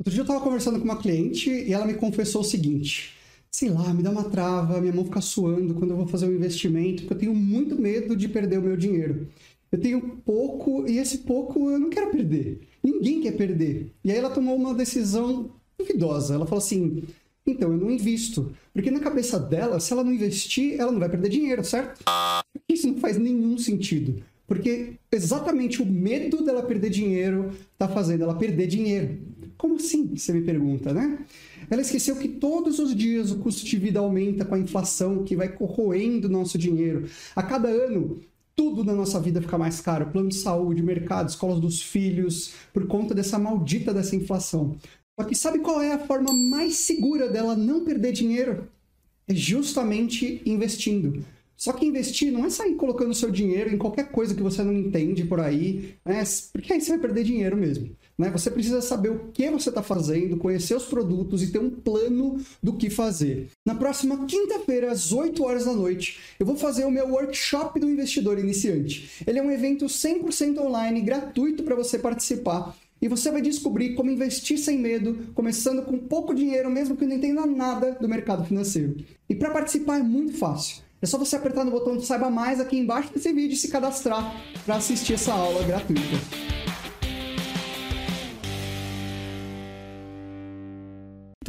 Outro dia eu estava conversando com uma cliente e ela me confessou o seguinte: sei lá, me dá uma trava, minha mão fica suando quando eu vou fazer um investimento, porque eu tenho muito medo de perder o meu dinheiro. Eu tenho pouco e esse pouco eu não quero perder. Ninguém quer perder. E aí ela tomou uma decisão duvidosa. Ela falou assim: então eu não invisto. Porque na cabeça dela, se ela não investir, ela não vai perder dinheiro, certo? Isso não faz nenhum sentido. Porque exatamente o medo dela perder dinheiro está fazendo ela perder dinheiro. Como assim? Você me pergunta, né? Ela esqueceu que todos os dias o custo de vida aumenta com a inflação que vai corroendo nosso dinheiro. A cada ano, tudo na nossa vida fica mais caro. Plano de saúde, mercado, escolas dos filhos, por conta dessa maldita dessa inflação. Só que sabe qual é a forma mais segura dela não perder dinheiro? É justamente investindo. Só que investir não é sair colocando seu dinheiro em qualquer coisa que você não entende por aí, né? porque aí você vai perder dinheiro mesmo. Né? Você precisa saber o que você está fazendo, conhecer os produtos e ter um plano do que fazer. Na próxima quinta-feira, às 8 horas da noite, eu vou fazer o meu workshop do investidor iniciante. Ele é um evento 100% online, gratuito para você participar. E você vai descobrir como investir sem medo, começando com pouco dinheiro, mesmo que não entenda nada do mercado financeiro. E para participar é muito fácil. É só você apertar no botão de saiba mais aqui embaixo desse vídeo e se cadastrar para assistir essa aula gratuita.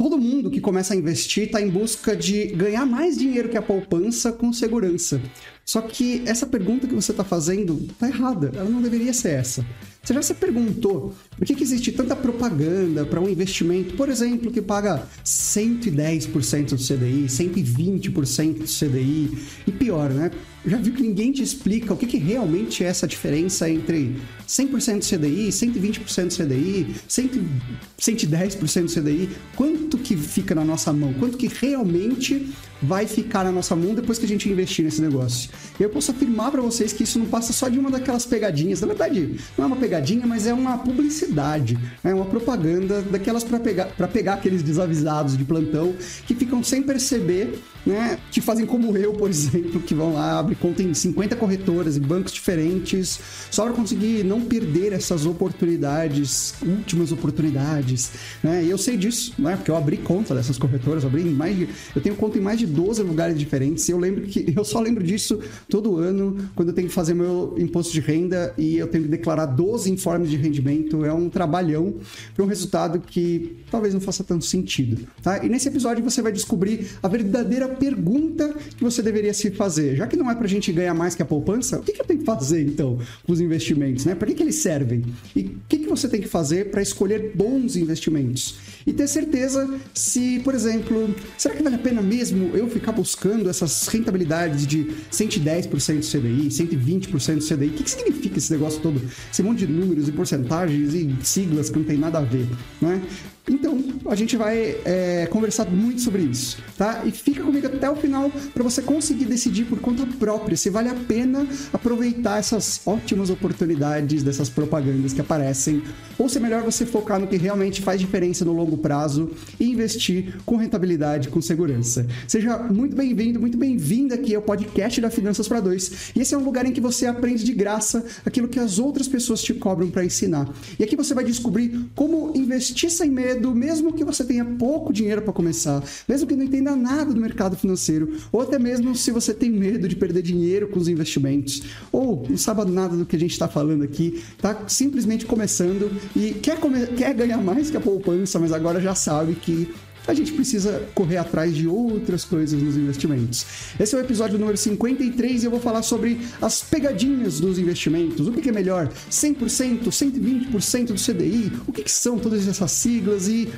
Todo mundo que começa a investir está em busca de ganhar mais dinheiro que a poupança com segurança. Só que essa pergunta que você está fazendo está errada. Ela não deveria ser essa. Você já se perguntou por que, que existe tanta propaganda para um investimento, por exemplo, que paga 110% do CDI, 120% do CDI? E pior, né? Já viu que ninguém te explica o que, que realmente é essa diferença entre 100% do CDI, 120% do CDI, 110% do CDI? Quanto que fica na nossa mão? Quanto que realmente vai ficar na nossa mão depois que a gente investir nesse negócio. Eu posso afirmar para vocês que isso não passa só de uma daquelas pegadinhas. Na verdade, não é uma pegadinha, mas é uma publicidade, é uma propaganda daquelas para pegar, pegar aqueles desavisados de plantão que ficam sem perceber né, que fazem como eu, por exemplo, que vão lá, abrem conta em 50 corretoras e bancos diferentes, só para conseguir não perder essas oportunidades, últimas oportunidades, né? E eu sei disso, né? Porque eu abri conta dessas corretoras, eu abri mais de, eu tenho conta em mais de 12 lugares diferentes. Eu lembro que eu só lembro disso todo ano quando eu tenho que fazer meu imposto de renda e eu tenho que declarar 12 informes de rendimento. É um trabalhão para um resultado que talvez não faça tanto sentido, tá? E nesse episódio você vai descobrir a verdadeira pergunta que você deveria se fazer. Já que não é para a gente ganhar mais que a poupança, o que, que eu tenho que fazer então com os investimentos, né? Para que, que eles servem? E o que, que você tem que fazer para escolher bons investimentos? E ter certeza se, por exemplo, será que vale a pena mesmo eu ficar buscando essas rentabilidades de 110% do CDI, 120% do CDI? O que, que significa esse negócio todo? Esse monte de números e porcentagens e siglas que não tem nada a ver, não é? Então, a gente vai é, conversar muito sobre isso, tá? E fica comigo até o final para você conseguir decidir por conta própria se vale a pena aproveitar essas ótimas oportunidades dessas propagandas que aparecem, ou se é melhor você focar no que realmente faz diferença no longo prazo e investir com rentabilidade, com segurança. Seja muito bem-vindo, muito bem-vinda aqui ao podcast da Finanças para Dois. E esse é um lugar em que você aprende de graça aquilo que as outras pessoas te cobram para ensinar. E aqui você vai descobrir como investir sem medo medo, mesmo que você tenha pouco dinheiro para começar, mesmo que não entenda nada do mercado financeiro, ou até mesmo se você tem medo de perder dinheiro com os investimentos, ou não sabe nada do que a gente está falando aqui, está simplesmente começando e quer, come quer ganhar mais que a poupança, mas agora já sabe que a gente precisa correr atrás de outras coisas nos investimentos. Esse é o episódio número 53 e eu vou falar sobre as pegadinhas dos investimentos. O que é melhor? 100%, 120% do CDI? O que são todas essas siglas e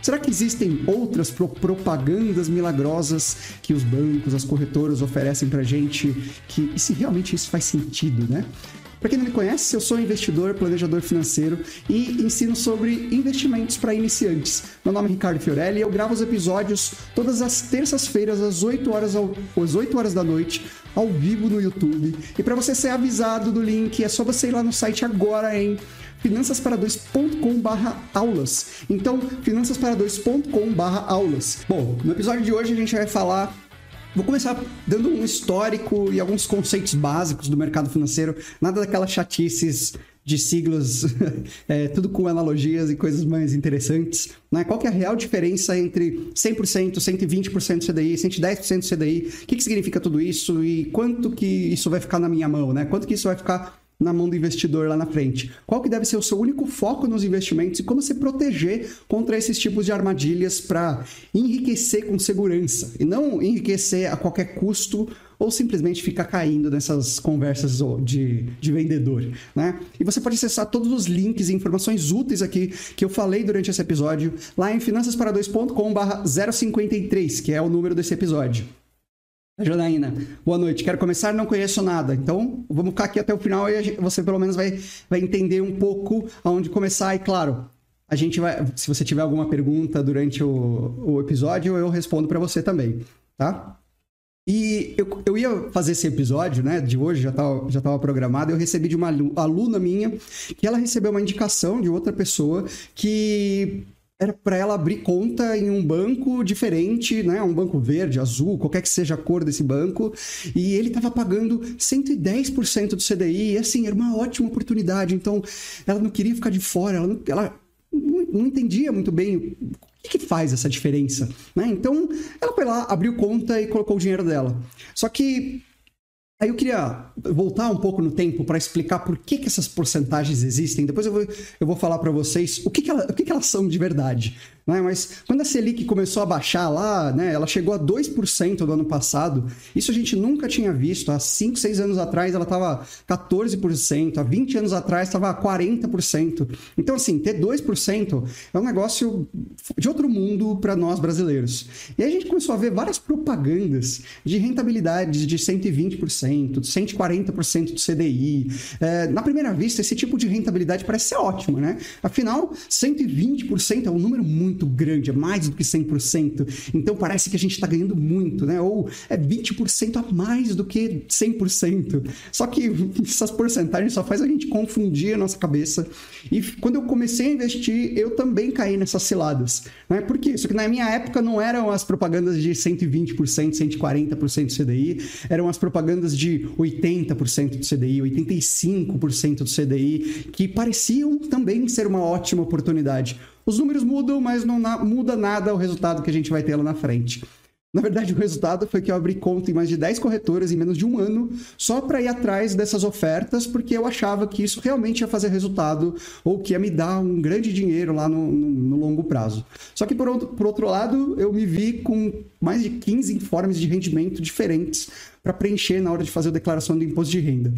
Será que existem outras propagandas milagrosas que os bancos, as corretoras oferecem pra gente? Que, e se realmente isso faz sentido, né? Para quem não me conhece, eu sou investidor, planejador financeiro e ensino sobre investimentos para iniciantes. Meu nome é Ricardo Fiorelli e eu gravo os episódios todas as terças-feiras às 8 horas, às 8 horas da noite ao vivo no YouTube. E para você ser avisado do link, é só você ir lá no site agora em finançaspara2.com/aulas. Então, finançaspara2.com/aulas. Bom, no episódio de hoje a gente vai falar Vou começar dando um histórico e alguns conceitos básicos do mercado financeiro, nada daquelas chatices de siglas, é, tudo com analogias e coisas mais interessantes. Né? Qual que é a real diferença entre 100%, 120% CDI, 110% CDI? O que, que significa tudo isso e quanto que isso vai ficar na minha mão? Né? Quanto que isso vai ficar na mão do investidor lá na frente? Qual que deve ser o seu único foco nos investimentos e como se proteger contra esses tipos de armadilhas para enriquecer com segurança e não enriquecer a qualquer custo ou simplesmente ficar caindo nessas conversas de, de vendedor, né? E você pode acessar todos os links e informações úteis aqui que eu falei durante esse episódio lá em finançaspara2.com/053, que é o número desse episódio. Janaína, boa noite. Quero começar, não conheço nada. Então, vamos ficar aqui até o final e você pelo menos vai, vai entender um pouco aonde começar. E claro, a gente vai. Se você tiver alguma pergunta durante o, o episódio, eu respondo para você também, tá? E eu, eu ia fazer esse episódio, né, de hoje, já estava já tava programado, eu recebi de uma aluna minha que ela recebeu uma indicação de outra pessoa que era para ela abrir conta em um banco diferente, né? Um banco verde, azul, qualquer que seja a cor desse banco. E ele estava pagando 110% do CDI. E assim, era uma ótima oportunidade. Então, ela não queria ficar de fora, ela não, ela não entendia muito bem o que, que faz essa diferença. Né? Então, ela foi lá, abriu conta e colocou o dinheiro dela. Só que Aí eu queria voltar um pouco no tempo para explicar por que, que essas porcentagens existem. Depois eu vou, eu vou falar para vocês o, que, que, ela, o que, que elas são de verdade. Né? Mas quando a Selic começou a baixar lá, né, ela chegou a 2% do ano passado. Isso a gente nunca tinha visto. Há 5, 6 anos atrás ela estava 14%, há 20 anos atrás estava 40%. Então, assim, ter 2% é um negócio de outro mundo para nós brasileiros. E aí a gente começou a ver várias propagandas de rentabilidades de 120%, 140% do CDI. É, na primeira vista, esse tipo de rentabilidade parece ser ótimo, né? Afinal, 120% é um número muito muito grande, é mais do que 100%. Então parece que a gente está ganhando muito, né? Ou é 20% a mais do que 100%. Só que essas porcentagens só faz a gente confundir a nossa cabeça. E quando eu comecei a investir, eu também caí nessas ciladas. Né? Por quê? Só que na minha época não eram as propagandas de 120%, 140% do CDI, eram as propagandas de 80% do CDI, 85% do CDI, que pareciam também ser uma ótima oportunidade. Os números mudam, mas não na, muda nada o resultado que a gente vai ter lá na frente. Na verdade, o resultado foi que eu abri conta em mais de 10 corretoras em menos de um ano, só para ir atrás dessas ofertas, porque eu achava que isso realmente ia fazer resultado ou que ia me dar um grande dinheiro lá no, no, no longo prazo. Só que, por outro, por outro lado, eu me vi com mais de 15 informes de rendimento diferentes para preencher na hora de fazer a declaração do imposto de renda.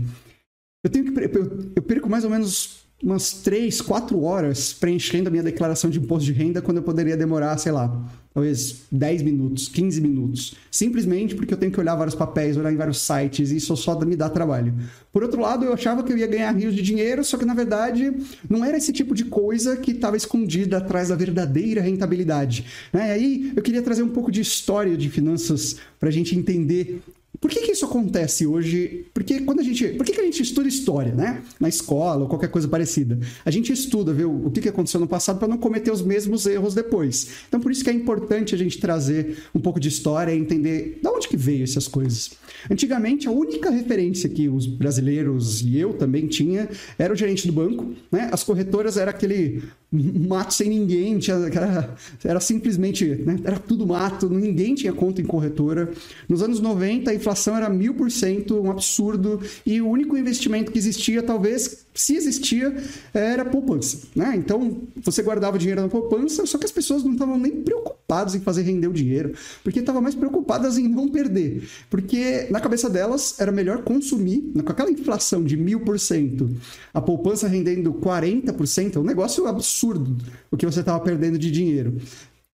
Eu tenho que eu, eu perco mais ou menos umas 3, 4 horas preenchendo a minha declaração de imposto de renda quando eu poderia demorar, sei lá, talvez 10 minutos, 15 minutos. Simplesmente porque eu tenho que olhar vários papéis, olhar em vários sites e isso só me dá trabalho. Por outro lado, eu achava que eu ia ganhar rios de dinheiro, só que na verdade não era esse tipo de coisa que estava escondida atrás da verdadeira rentabilidade. Né? E aí eu queria trazer um pouco de história de finanças para a gente entender por que, que isso acontece hoje? Porque quando a gente. Por que, que a gente estuda história, né? Na escola ou qualquer coisa parecida. A gente estuda, vê o que, que aconteceu no passado para não cometer os mesmos erros depois. Então, por isso que é importante a gente trazer um pouco de história e entender de onde que veio essas coisas. Antigamente, a única referência que os brasileiros e eu também tinha era o gerente do banco, né? As corretoras era aquele mato sem ninguém, tinha, era, era simplesmente, né? Era tudo mato, ninguém tinha conta em corretora. Nos anos 90, a inflação era mil por cento, um absurdo, e o único investimento que existia, talvez, se existia, era poupança, né? Então, você guardava dinheiro na poupança, só que as pessoas não estavam nem preocupadas em fazer render o dinheiro, porque estavam mais preocupadas em não perder, porque na cabeça delas era melhor consumir, com aquela inflação de mil por cento, a poupança rendendo 40%, é um negócio absurdo o que você estava perdendo de dinheiro.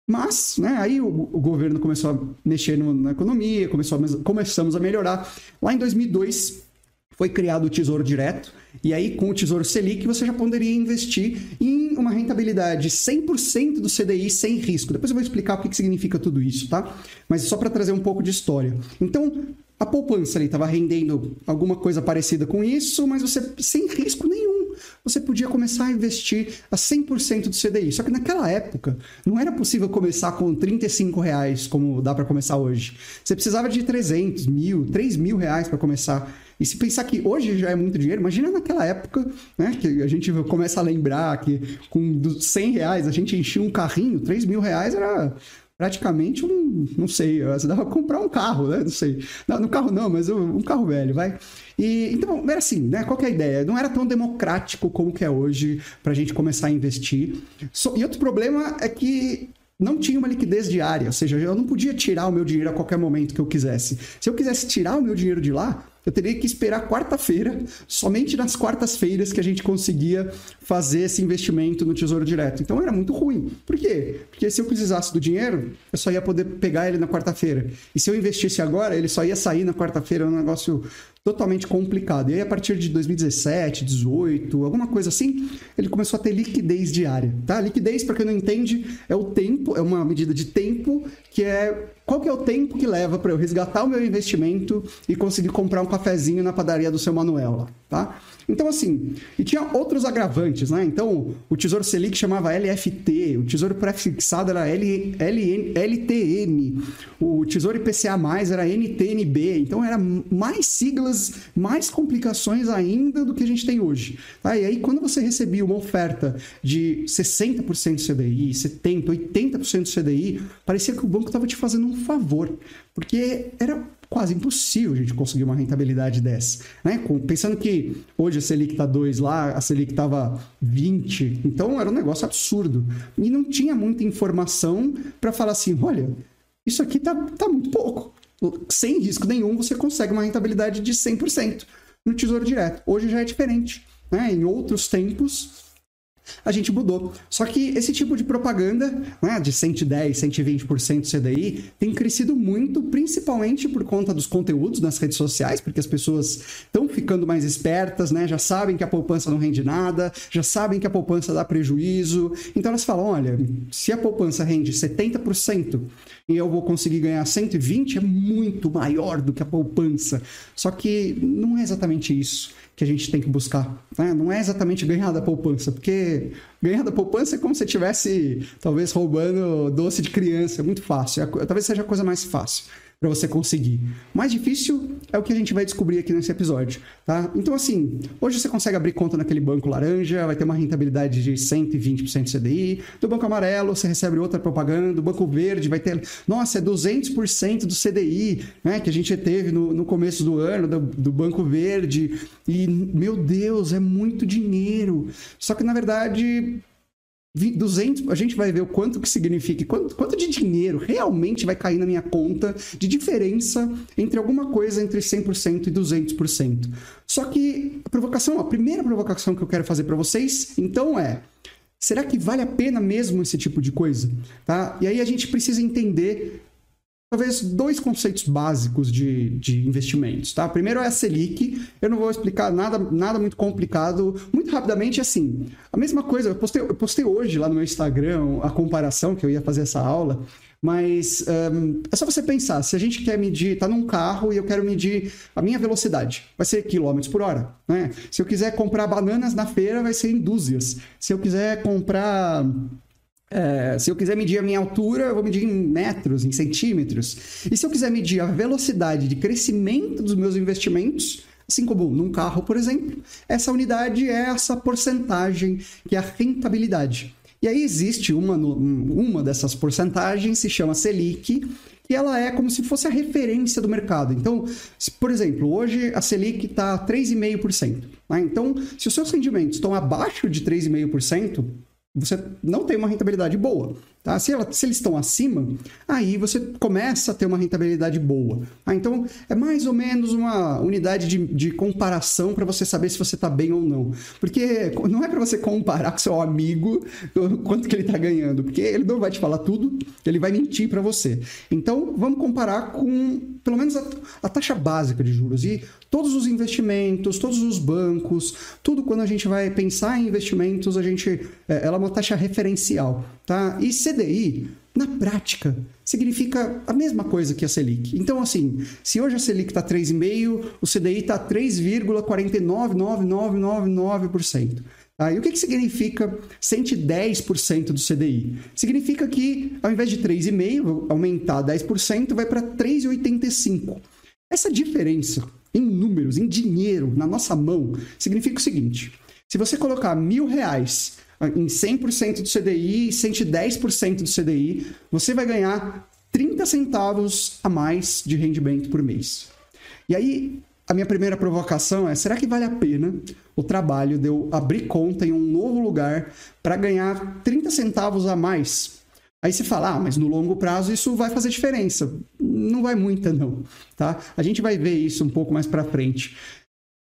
Mas, né, aí o, o, governo começou a mexer no, na economia, começou a, começamos a melhorar. Lá em 2002 foi criado o Tesouro Direto, e aí com o Tesouro Selic você já poderia investir em uma rentabilidade 100% do CDI sem risco. Depois eu vou explicar o que significa tudo isso, tá? Mas só para trazer um pouco de história. Então, a poupança ali estava rendendo alguma coisa parecida com isso, mas você sem risco nenhum você podia começar a investir a 100% do CDI. Só que naquela época não era possível começar com 35 reais como dá para começar hoje. Você precisava de 300, mil, 3 mil reais para começar. E se pensar que hoje já é muito dinheiro, imagina naquela época, né? Que a gente começa a lembrar que com 100 reais a gente enchia um carrinho, 3 mil reais era praticamente um, não sei, você dava pra comprar um carro, né? Não sei. Não, no carro não, mas um, carro velho, vai. E, então, era assim, né? Qual é a ideia? Não era tão democrático como que é hoje para a gente começar a investir. So, e outro problema é que não tinha uma liquidez diária, ou seja, eu não podia tirar o meu dinheiro a qualquer momento que eu quisesse. Se eu quisesse tirar o meu dinheiro de lá, eu teria que esperar quarta-feira, somente nas quartas-feiras que a gente conseguia fazer esse investimento no Tesouro Direto. Então era muito ruim. Por quê? Porque se eu precisasse do dinheiro, eu só ia poder pegar ele na quarta-feira. E se eu investisse agora, ele só ia sair na quarta-feira, é um negócio totalmente complicado. E aí, a partir de 2017, 2018, alguma coisa assim, ele começou a ter liquidez diária, tá? Liquidez, para quem não entende, é o tempo, é uma medida de tempo que é qual que é o tempo que leva para eu resgatar o meu investimento e conseguir comprar um cafezinho na padaria do seu Manuel, tá? Então, assim, e tinha outros agravantes, né? Então, o Tesouro Selic chamava LFT, o Tesouro Prefixado era L, L, LTN, o Tesouro IPCA+, era NTNB, então era mais siglas, mais complicações ainda do que a gente tem hoje. Tá? E aí, quando você recebia uma oferta de 60% CDI, 70%, 80% CDI, parecia que o banco estava te fazendo um favor, porque era quase impossível a gente conseguir uma rentabilidade dessa. Né? Pensando que hoje a Selic está 2 lá, a Selic estava 20, então era um negócio absurdo. E não tinha muita informação para falar assim: olha, isso aqui tá, tá muito pouco. Sem risco nenhum, você consegue uma rentabilidade de 100% no Tesouro Direto. Hoje já é diferente. Né? Em outros tempos, a gente mudou. Só que esse tipo de propaganda, né, de 110, 120% CDI, tem crescido muito, principalmente por conta dos conteúdos nas redes sociais, porque as pessoas estão ficando mais espertas, né, já sabem que a poupança não rende nada, já sabem que a poupança dá prejuízo. Então elas falam: olha, se a poupança rende 70% e eu vou conseguir ganhar 120, é muito maior do que a poupança. Só que não é exatamente isso que a gente tem que buscar. Né? Não é exatamente ganhar da poupança, porque ganhar da poupança é como se estivesse, talvez, roubando doce de criança. É muito fácil. É, talvez seja a coisa mais fácil para você conseguir. Mais difícil é o que a gente vai descobrir aqui nesse episódio, tá? Então, assim, hoje você consegue abrir conta naquele banco laranja, vai ter uma rentabilidade de 120% CDI. Do banco amarelo, você recebe outra propaganda. Do banco verde, vai ter, nossa, é 200% do CDI, né? Que a gente teve no, no começo do ano, do, do banco verde. E, meu Deus, é muito dinheiro. Só que, na verdade, 200, a gente vai ver o quanto que significa, quanto, quanto de dinheiro realmente vai cair na minha conta de diferença entre alguma coisa entre 100% e 200%. Só que a provocação, a primeira provocação que eu quero fazer para vocês, então é, será que vale a pena mesmo esse tipo de coisa? Tá? E aí a gente precisa entender talvez dois conceitos básicos de, de investimentos, tá? Primeiro é a Selic, eu não vou explicar nada, nada muito complicado, muito rapidamente, assim, a mesma coisa, eu postei, eu postei hoje lá no meu Instagram a comparação que eu ia fazer essa aula, mas um, é só você pensar, se a gente quer medir, tá num carro e eu quero medir a minha velocidade, vai ser quilômetros por hora, né? Se eu quiser comprar bananas na feira, vai ser em dúzias. Se eu quiser comprar é, se eu quiser medir a minha altura, eu vou medir em metros, em centímetros. E se eu quiser medir a velocidade de crescimento dos meus investimentos, assim como num carro, por exemplo, essa unidade é essa porcentagem que é a rentabilidade. E aí existe uma, uma dessas porcentagens, se chama Selic, que ela é como se fosse a referência do mercado. Então, por exemplo, hoje a Selic está 3,5%. Né? Então, se os seus rendimentos estão abaixo de 3,5%, você não tem uma rentabilidade boa. Tá? Se, ela, se, eles estão acima, aí você começa a ter uma rentabilidade boa. Ah, então, é mais ou menos uma unidade de, de comparação para você saber se você está bem ou não. Porque não é para você comparar com seu amigo quanto que ele está ganhando, porque ele não vai te falar tudo, ele vai mentir para você. Então, vamos comparar com pelo menos a, a taxa básica de juros. E todos os investimentos, todos os bancos, tudo quando a gente vai pensar em investimentos, a gente, é, ela é uma taxa referencial. Tá? E CDI, na prática, significa a mesma coisa que a Selic. Então, assim, se hoje a Selic está 3,5%, o CDI está 3,49999%. Ah, e o que, que significa 110% do CDI? Significa que, ao invés de 3,5%, aumentar 10%, vai para 3,85%. Essa diferença em números, em dinheiro, na nossa mão, significa o seguinte: se você colocar mil reais em 100% do CDI e 110% do CDI, você vai ganhar 30 centavos a mais de rendimento por mês. E aí, a minha primeira provocação é: será que vale a pena o trabalho de eu abrir conta em um novo lugar para ganhar 30 centavos a mais? Aí você fala, ah, mas no longo prazo isso vai fazer diferença. Não vai muita, não. Tá? A gente vai ver isso um pouco mais para frente.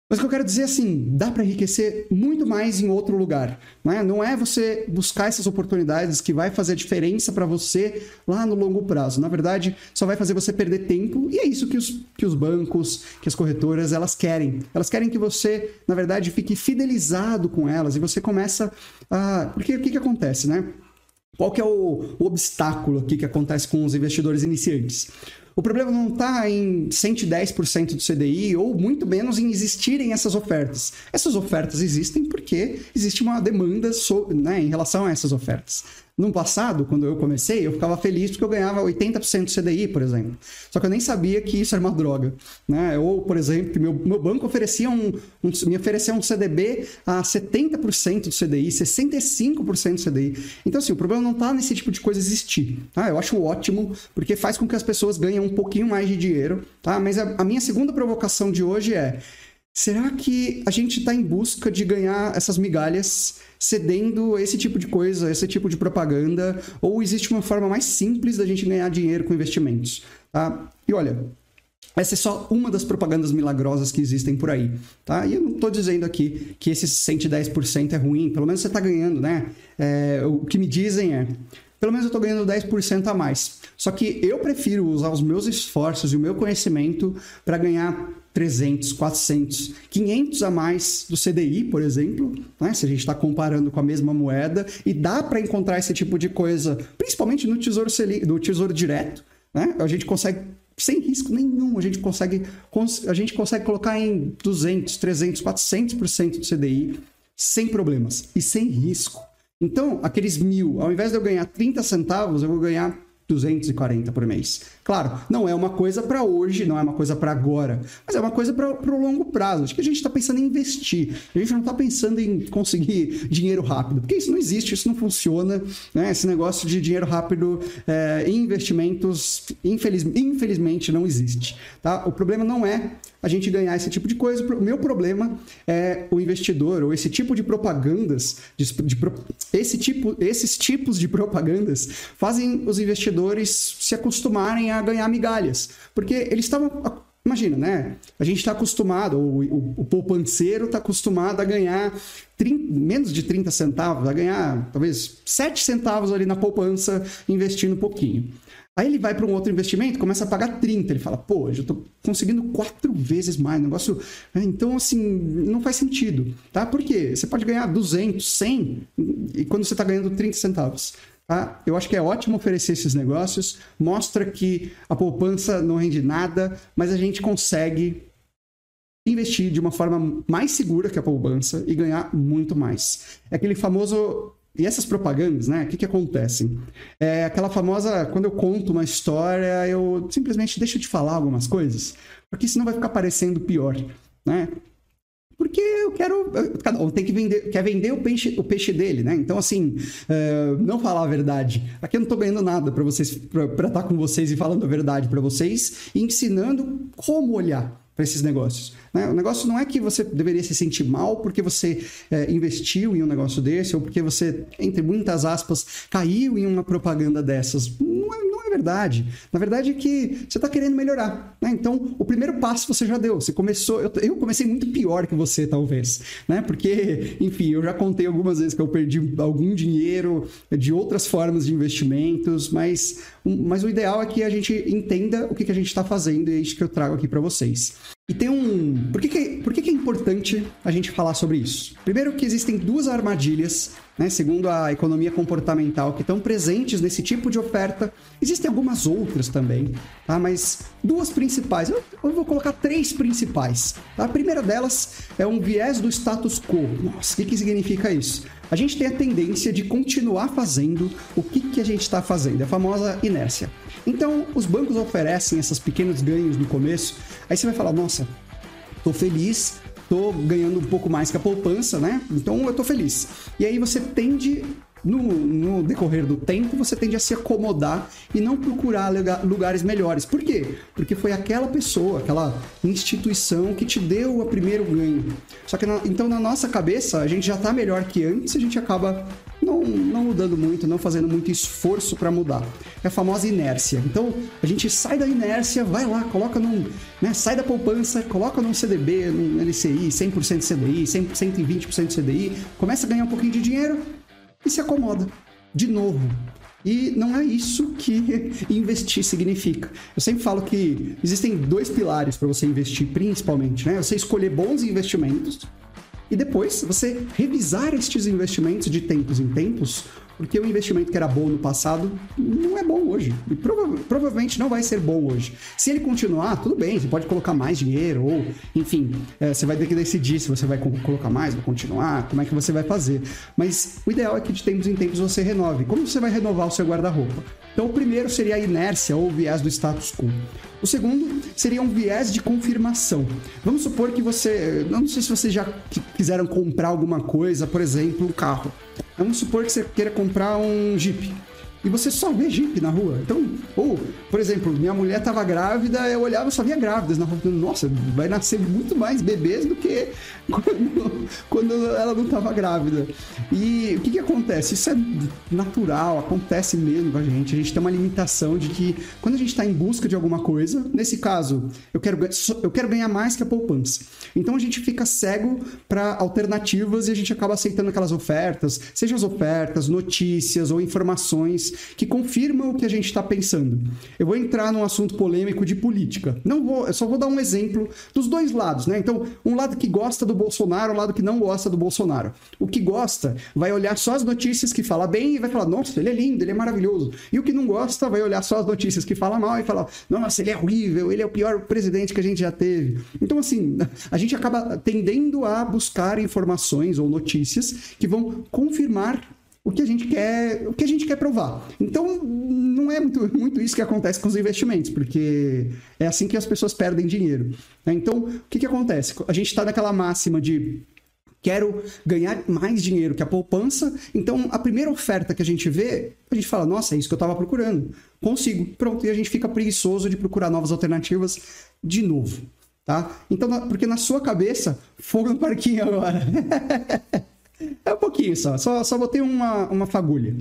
Mas o que eu quero dizer é assim, dá para enriquecer muito mais em outro lugar. Né? Não é você buscar essas oportunidades que vai fazer diferença para você lá no longo prazo. Na verdade, só vai fazer você perder tempo e é isso que os, que os bancos, que as corretoras, elas querem. Elas querem que você, na verdade, fique fidelizado com elas e você começa a... Porque o que, que acontece, né? Qual que é o, o obstáculo aqui que acontece com os investidores iniciantes? O problema não está em 110% do CDI ou muito menos em existirem essas ofertas. Essas ofertas existem porque existe uma demanda né, em relação a essas ofertas. No passado, quando eu comecei, eu ficava feliz porque eu ganhava 80% do CDI, por exemplo. Só que eu nem sabia que isso era uma droga. Né? Ou, por exemplo, que meu, meu banco oferecia um, um, me oferecia um CDB a 70% do CDI, 65% do CDI. Então, assim, o problema não está nesse tipo de coisa existir. Tá? Eu acho ótimo, porque faz com que as pessoas ganhem um pouquinho mais de dinheiro. Tá? Mas a, a minha segunda provocação de hoje é Será que a gente está em busca de ganhar essas migalhas cedendo esse tipo de coisa, esse tipo de propaganda? Ou existe uma forma mais simples da gente ganhar dinheiro com investimentos? Tá? E olha, essa é só uma das propagandas milagrosas que existem por aí, tá? E eu não estou dizendo aqui que esse 110% é ruim, pelo menos você está ganhando, né? É, o que me dizem é, pelo menos eu estou ganhando 10% a mais. Só que eu prefiro usar os meus esforços e o meu conhecimento para ganhar 300, 400, 500 a mais do CDI, por exemplo, né? se a gente está comparando com a mesma moeda, e dá para encontrar esse tipo de coisa, principalmente no Tesouro, Selic, no tesouro Direto, né? a gente consegue, sem risco nenhum, a gente consegue, a gente consegue colocar em 200, 300, 400% do CDI, sem problemas e sem risco. Então, aqueles mil, ao invés de eu ganhar 30 centavos, eu vou ganhar 240 por mês. Claro, não é uma coisa para hoje, não é uma coisa para agora, mas é uma coisa para o longo prazo. Acho que a gente está pensando em investir, a gente não está pensando em conseguir dinheiro rápido, porque isso não existe, isso não funciona. Né? Esse negócio de dinheiro rápido é, em investimentos, infeliz, infelizmente, não existe. Tá? O problema não é a gente ganhar esse tipo de coisa. O meu problema é o investidor ou esse tipo de propagandas, de, de, esse tipo, esses tipos de propagandas fazem os investidores se acostumarem a ganhar migalhas, porque eles estavam Imagina, né? A gente está acostumado, o, o, o poupanceiro está acostumado a ganhar 30, menos de 30 centavos, a ganhar talvez 7 centavos ali na poupança, investindo um pouquinho. Aí ele vai para um outro investimento, começa a pagar 30. Ele fala, pô, já estou conseguindo quatro vezes mais. Negócio. Então, assim, não faz sentido. Tá? Por quê? Você pode ganhar 200, 100, e quando você está ganhando 30 centavos. Tá? Eu acho que é ótimo oferecer esses negócios. Mostra que a poupança não rende nada, mas a gente consegue investir de uma forma mais segura que a poupança e ganhar muito mais. É aquele famoso e essas propagandas, né? O que, que acontece? É aquela famosa, quando eu conto uma história, eu simplesmente deixo de falar algumas coisas, porque senão vai ficar parecendo pior, né? Porque eu quero. Cada um tem que vender, quer vender o peixe, o peixe dele, né? Então, assim, uh, não falar a verdade. Aqui eu não tô ganhando nada para vocês, para estar com vocês e falando a verdade para vocês e ensinando como olhar para esses negócios. Né? O negócio não é que você deveria se sentir mal porque você é, investiu em um negócio desse ou porque você, entre muitas aspas, caiu em uma propaganda dessas. Não é, verdade. Na verdade é que você está querendo melhorar. Né? Então, o primeiro passo você já deu. Você começou. Eu, eu, comecei muito pior que você, talvez. Né? Porque, enfim, eu já contei algumas vezes que eu perdi algum dinheiro de outras formas de investimentos, mas, mas o ideal é que a gente entenda o que, que a gente está fazendo e é isso que eu trago aqui para vocês. E tem um. Por que, que, por que, que é importante a gente falar sobre isso? Primeiro, que existem duas armadilhas né, segundo a economia comportamental, que estão presentes nesse tipo de oferta. Existem algumas outras também, tá? mas duas principais. Eu, eu vou colocar três principais. Tá? A primeira delas é um viés do status quo. Nossa, o que, que significa isso? A gente tem a tendência de continuar fazendo o que, que a gente está fazendo, a famosa inércia. Então, os bancos oferecem esses pequenos ganhos no começo, aí você vai falar, nossa, tô feliz, tô ganhando um pouco mais que a poupança, né? Então eu tô feliz. E aí você tende no, no, decorrer do tempo, você tende a se acomodar e não procurar lugares melhores. Por quê? Porque foi aquela pessoa, aquela instituição que te deu o primeiro ganho. Só que, na, então, na nossa cabeça, a gente já está melhor que antes, a gente acaba não, não mudando muito, não fazendo muito esforço para mudar. É a famosa inércia. Então, a gente sai da inércia, vai lá, coloca num. Né, sai da poupança, coloca num CDB, num LCI, 100% CDI, 120% CDI, começa a ganhar um pouquinho de dinheiro, e se acomoda de novo. E não é isso que investir significa. Eu sempre falo que existem dois pilares para você investir, principalmente, né? Você escolher bons investimentos e depois você revisar estes investimentos de tempos em tempos porque o investimento que era bom no passado não é bom hoje. E prova provavelmente não vai ser bom hoje. Se ele continuar, tudo bem, você pode colocar mais dinheiro, ou, enfim, é, você vai ter que decidir se você vai colocar mais, vai continuar, como é que você vai fazer. Mas o ideal é que de tempos em tempos você renove. Como você vai renovar o seu guarda-roupa? Então, o primeiro seria a inércia ou o viés do status quo. O segundo seria um viés de confirmação. Vamos supor que você. Não sei se vocês já quiseram comprar alguma coisa, por exemplo, um carro. Vamos supor que você queira comprar um Jeep e você só vê Jeep na rua. Então, ou, por exemplo, minha mulher estava grávida, eu olhava e só via grávidas na rua. Nossa, vai nascer muito mais bebês do que quando, quando ela não estava grávida. E o que, que acontece? Isso é natural, acontece mesmo com a gente. A gente tem uma limitação de que quando a gente está em busca de alguma coisa, nesse caso, eu quero, eu quero ganhar mais que a poupança. Então a gente fica cego para alternativas e a gente acaba aceitando aquelas ofertas, seja as ofertas, notícias ou informações que confirmam o que a gente está pensando. Eu vou entrar num assunto polêmico de política. Não vou, eu só vou dar um exemplo dos dois lados, né? Então, um lado que gosta do Bolsonaro, um lado que não gosta do Bolsonaro. O que gosta vai olhar só as notícias que fala bem e vai falar, nossa, ele é lindo, ele é maravilhoso. E o que não gosta vai olhar só as notícias que fala mal e falar, nossa, ele é horrível, ele é o pior presidente que a gente já teve. Então, assim, a gente acaba tendendo a buscar informações ou notícias que vão confirmar o que a gente quer, o que a gente quer provar. Então, não é muito, muito isso que acontece com os investimentos, porque é assim que as pessoas perdem dinheiro. Né? Então, o que, que acontece? A gente está naquela máxima de quero ganhar mais dinheiro que a poupança, então a primeira oferta que a gente vê, a gente fala, nossa, é isso que eu estava procurando. Consigo. Pronto, e a gente fica preguiçoso de procurar novas alternativas de novo. Tá? Então, porque na sua cabeça, fogo no parquinho agora. É um pouquinho só, só, só botei uma, uma fagulha,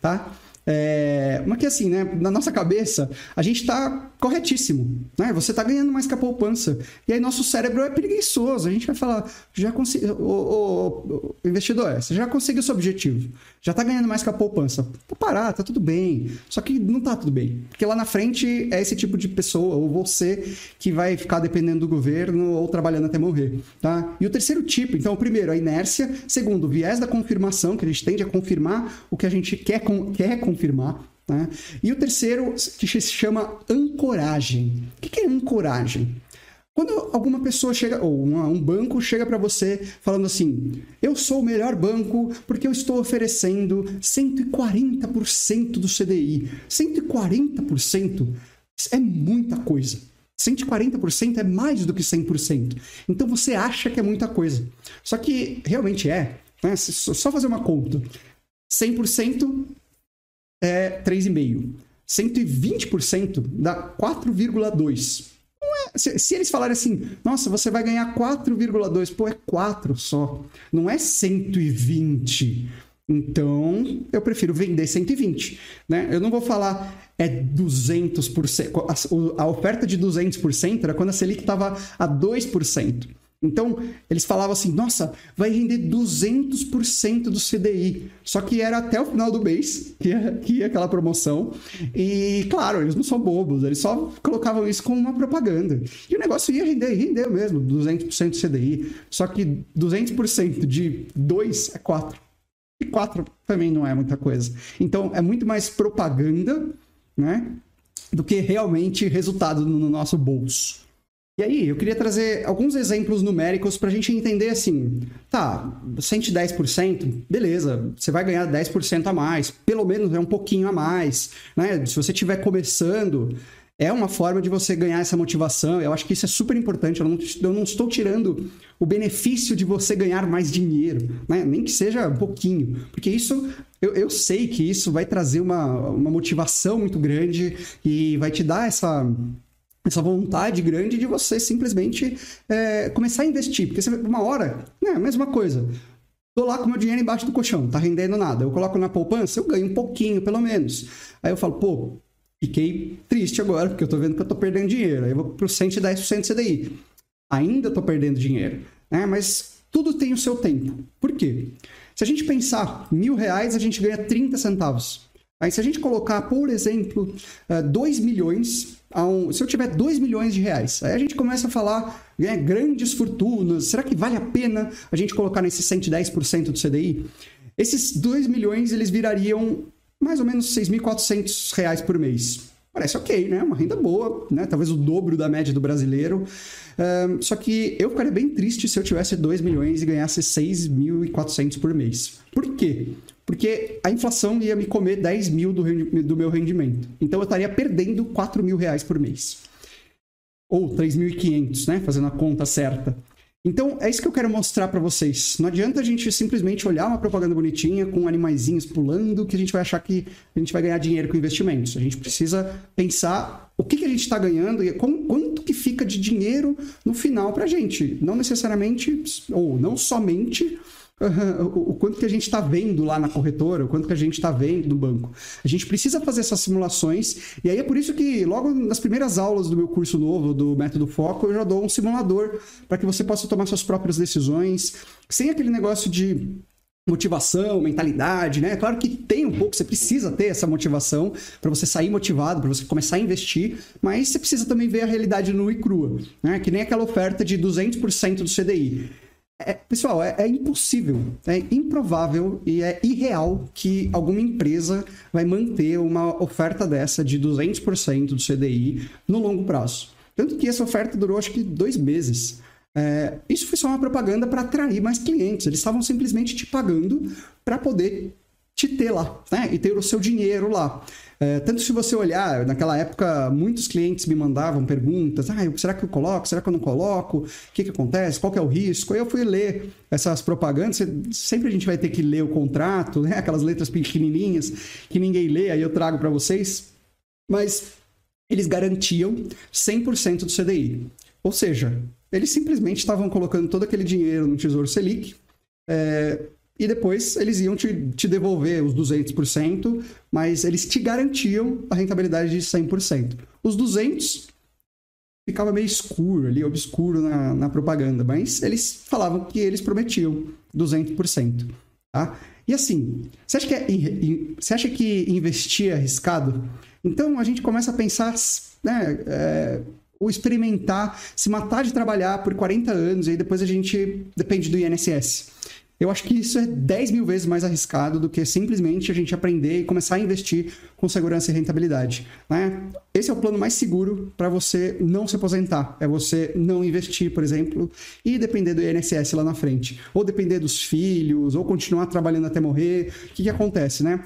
tá? É, mas que assim, né? Na nossa cabeça, a gente está corretíssimo, né? Você está ganhando mais que a poupança. E aí nosso cérebro é preguiçoso. A gente vai falar, já consegui, o, investidor, você já conseguiu seu objetivo, já está ganhando mais que a poupança. Vou parar, tá tudo bem. Só que não tá tudo bem, porque lá na frente é esse tipo de pessoa ou você que vai ficar dependendo do governo ou trabalhando até morrer, tá? E o terceiro tipo, então, o primeiro, a inércia. Segundo, o viés da confirmação, que a gente tende a confirmar o que a gente quer, quer confirmar. Né? E o terceiro, que se chama ancoragem. O que é ancoragem? Quando alguma pessoa chega, ou uma, um banco chega para você falando assim: eu sou o melhor banco porque eu estou oferecendo 140% do CDI. 140% é muita coisa. 140% é mais do que 100%. Então você acha que é muita coisa. Só que realmente é. Né? Só fazer uma conta. 100% é 3,5%. 120% dá 4,2%. É, se, se, eles falarem assim, nossa, você vai ganhar 4,2, pô, é 4 só, não é 120. Então, eu prefiro vender 120, né? Eu não vou falar é 200%. A, a oferta de 200% era quando a Selic estava a 2%. Então, eles falavam assim: nossa, vai render 200% do CDI. Só que era até o final do mês que ia, que ia aquela promoção. E, claro, eles não são bobos, eles só colocavam isso como uma propaganda. E o negócio ia render, rendeu mesmo, 200% do CDI. Só que 200% de 2 é 4. E 4 também não é muita coisa. Então, é muito mais propaganda, né? Do que realmente resultado no nosso bolso. E aí, eu queria trazer alguns exemplos numéricos para a gente entender assim, tá, 110%, beleza, você vai ganhar 10% a mais, pelo menos é um pouquinho a mais, né? Se você estiver começando, é uma forma de você ganhar essa motivação. Eu acho que isso é super importante. Eu não, eu não estou tirando o benefício de você ganhar mais dinheiro, né? nem que seja um pouquinho, porque isso eu, eu sei que isso vai trazer uma, uma motivação muito grande e vai te dar essa essa vontade grande de você simplesmente é, começar a investir. Porque você, uma hora, né, a mesma coisa. Tô lá com meu dinheiro embaixo do colchão, tá rendendo nada. Eu coloco na poupança, eu ganho um pouquinho, pelo menos. Aí eu falo, pô, fiquei triste agora, porque eu tô vendo que eu tô perdendo dinheiro. Aí eu vou pro 110% CDI. Ainda tô perdendo dinheiro. Né? Mas tudo tem o seu tempo. Por quê? Se a gente pensar mil reais, a gente ganha 30 centavos. Aí, se a gente colocar, por exemplo, 2 eh, milhões, um, se eu tiver 2 milhões de reais, aí a gente começa a falar né, grandes fortunas. Será que vale a pena a gente colocar nesse 110% do CDI? Esses 2 milhões, eles virariam mais ou menos 6.400 reais por mês. Parece ok, né? Uma renda boa, né? Talvez o dobro da média do brasileiro. Um, só que eu ficaria bem triste se eu tivesse 2 milhões e ganhasse 6.400 por mês. Por quê? Porque a inflação ia me comer 10 mil do, do meu rendimento. Então eu estaria perdendo 4 mil reais por mês. Ou 3.500, né? Fazendo a conta certa. Então, é isso que eu quero mostrar para vocês. Não adianta a gente simplesmente olhar uma propaganda bonitinha com animaizinhos pulando que a gente vai achar que a gente vai ganhar dinheiro com investimentos. A gente precisa pensar o que, que a gente está ganhando e quanto que fica de dinheiro no final para a gente. Não necessariamente, ou não somente o, quanto que a gente está vendo lá na corretora, o quanto que a gente está vendo no banco. A gente precisa fazer essas simulações, e aí é por isso que logo nas primeiras aulas do meu curso novo, do Método Foco, eu já dou um simulador para que você possa tomar suas próprias decisões, sem aquele negócio de motivação, mentalidade, né? Claro que tem um pouco, você precisa ter essa motivação para você sair motivado, para você começar a investir, mas você precisa também ver a realidade nua e crua, né? Que nem aquela oferta de 200% do CDI. É, pessoal, é, é, impossível, é improvável e é irreal que alguma empresa vai manter uma oferta dessa de 200% do CDI no longo prazo. Tanto que essa oferta durou acho que dois meses. É, isso foi só uma propaganda para atrair mais clientes. Eles estavam simplesmente te pagando para poder te ter lá, né? E ter o seu dinheiro lá. É, tanto se você olhar, naquela época, muitos clientes me mandavam perguntas: ah, será que eu coloco? Será que eu não coloco? O que, que acontece? Qual que é o risco? Aí eu fui ler essas propagandas. Sempre a gente vai ter que ler o contrato, né? aquelas letras pequenininhas que ninguém lê, aí eu trago para vocês. Mas eles garantiam 100% do CDI. Ou seja, eles simplesmente estavam colocando todo aquele dinheiro no Tesouro Selic. É, e depois eles iam te, te devolver os 200%, mas eles te garantiam a rentabilidade de 100%. Os 200 ficava meio escuro ali, obscuro na, na propaganda, mas eles falavam que eles prometiam 200%. Tá? E assim, você acha, que é, você acha que investir é arriscado? Então a gente começa a pensar, né, é, o experimentar, se matar de trabalhar por 40 anos, e aí depois a gente depende do INSS. Eu acho que isso é 10 mil vezes mais arriscado do que simplesmente a gente aprender e começar a investir com segurança e rentabilidade. Né? Esse é o plano mais seguro para você não se aposentar. É você não investir, por exemplo, e depender do INSS lá na frente. Ou depender dos filhos, ou continuar trabalhando até morrer. O que, que acontece, né?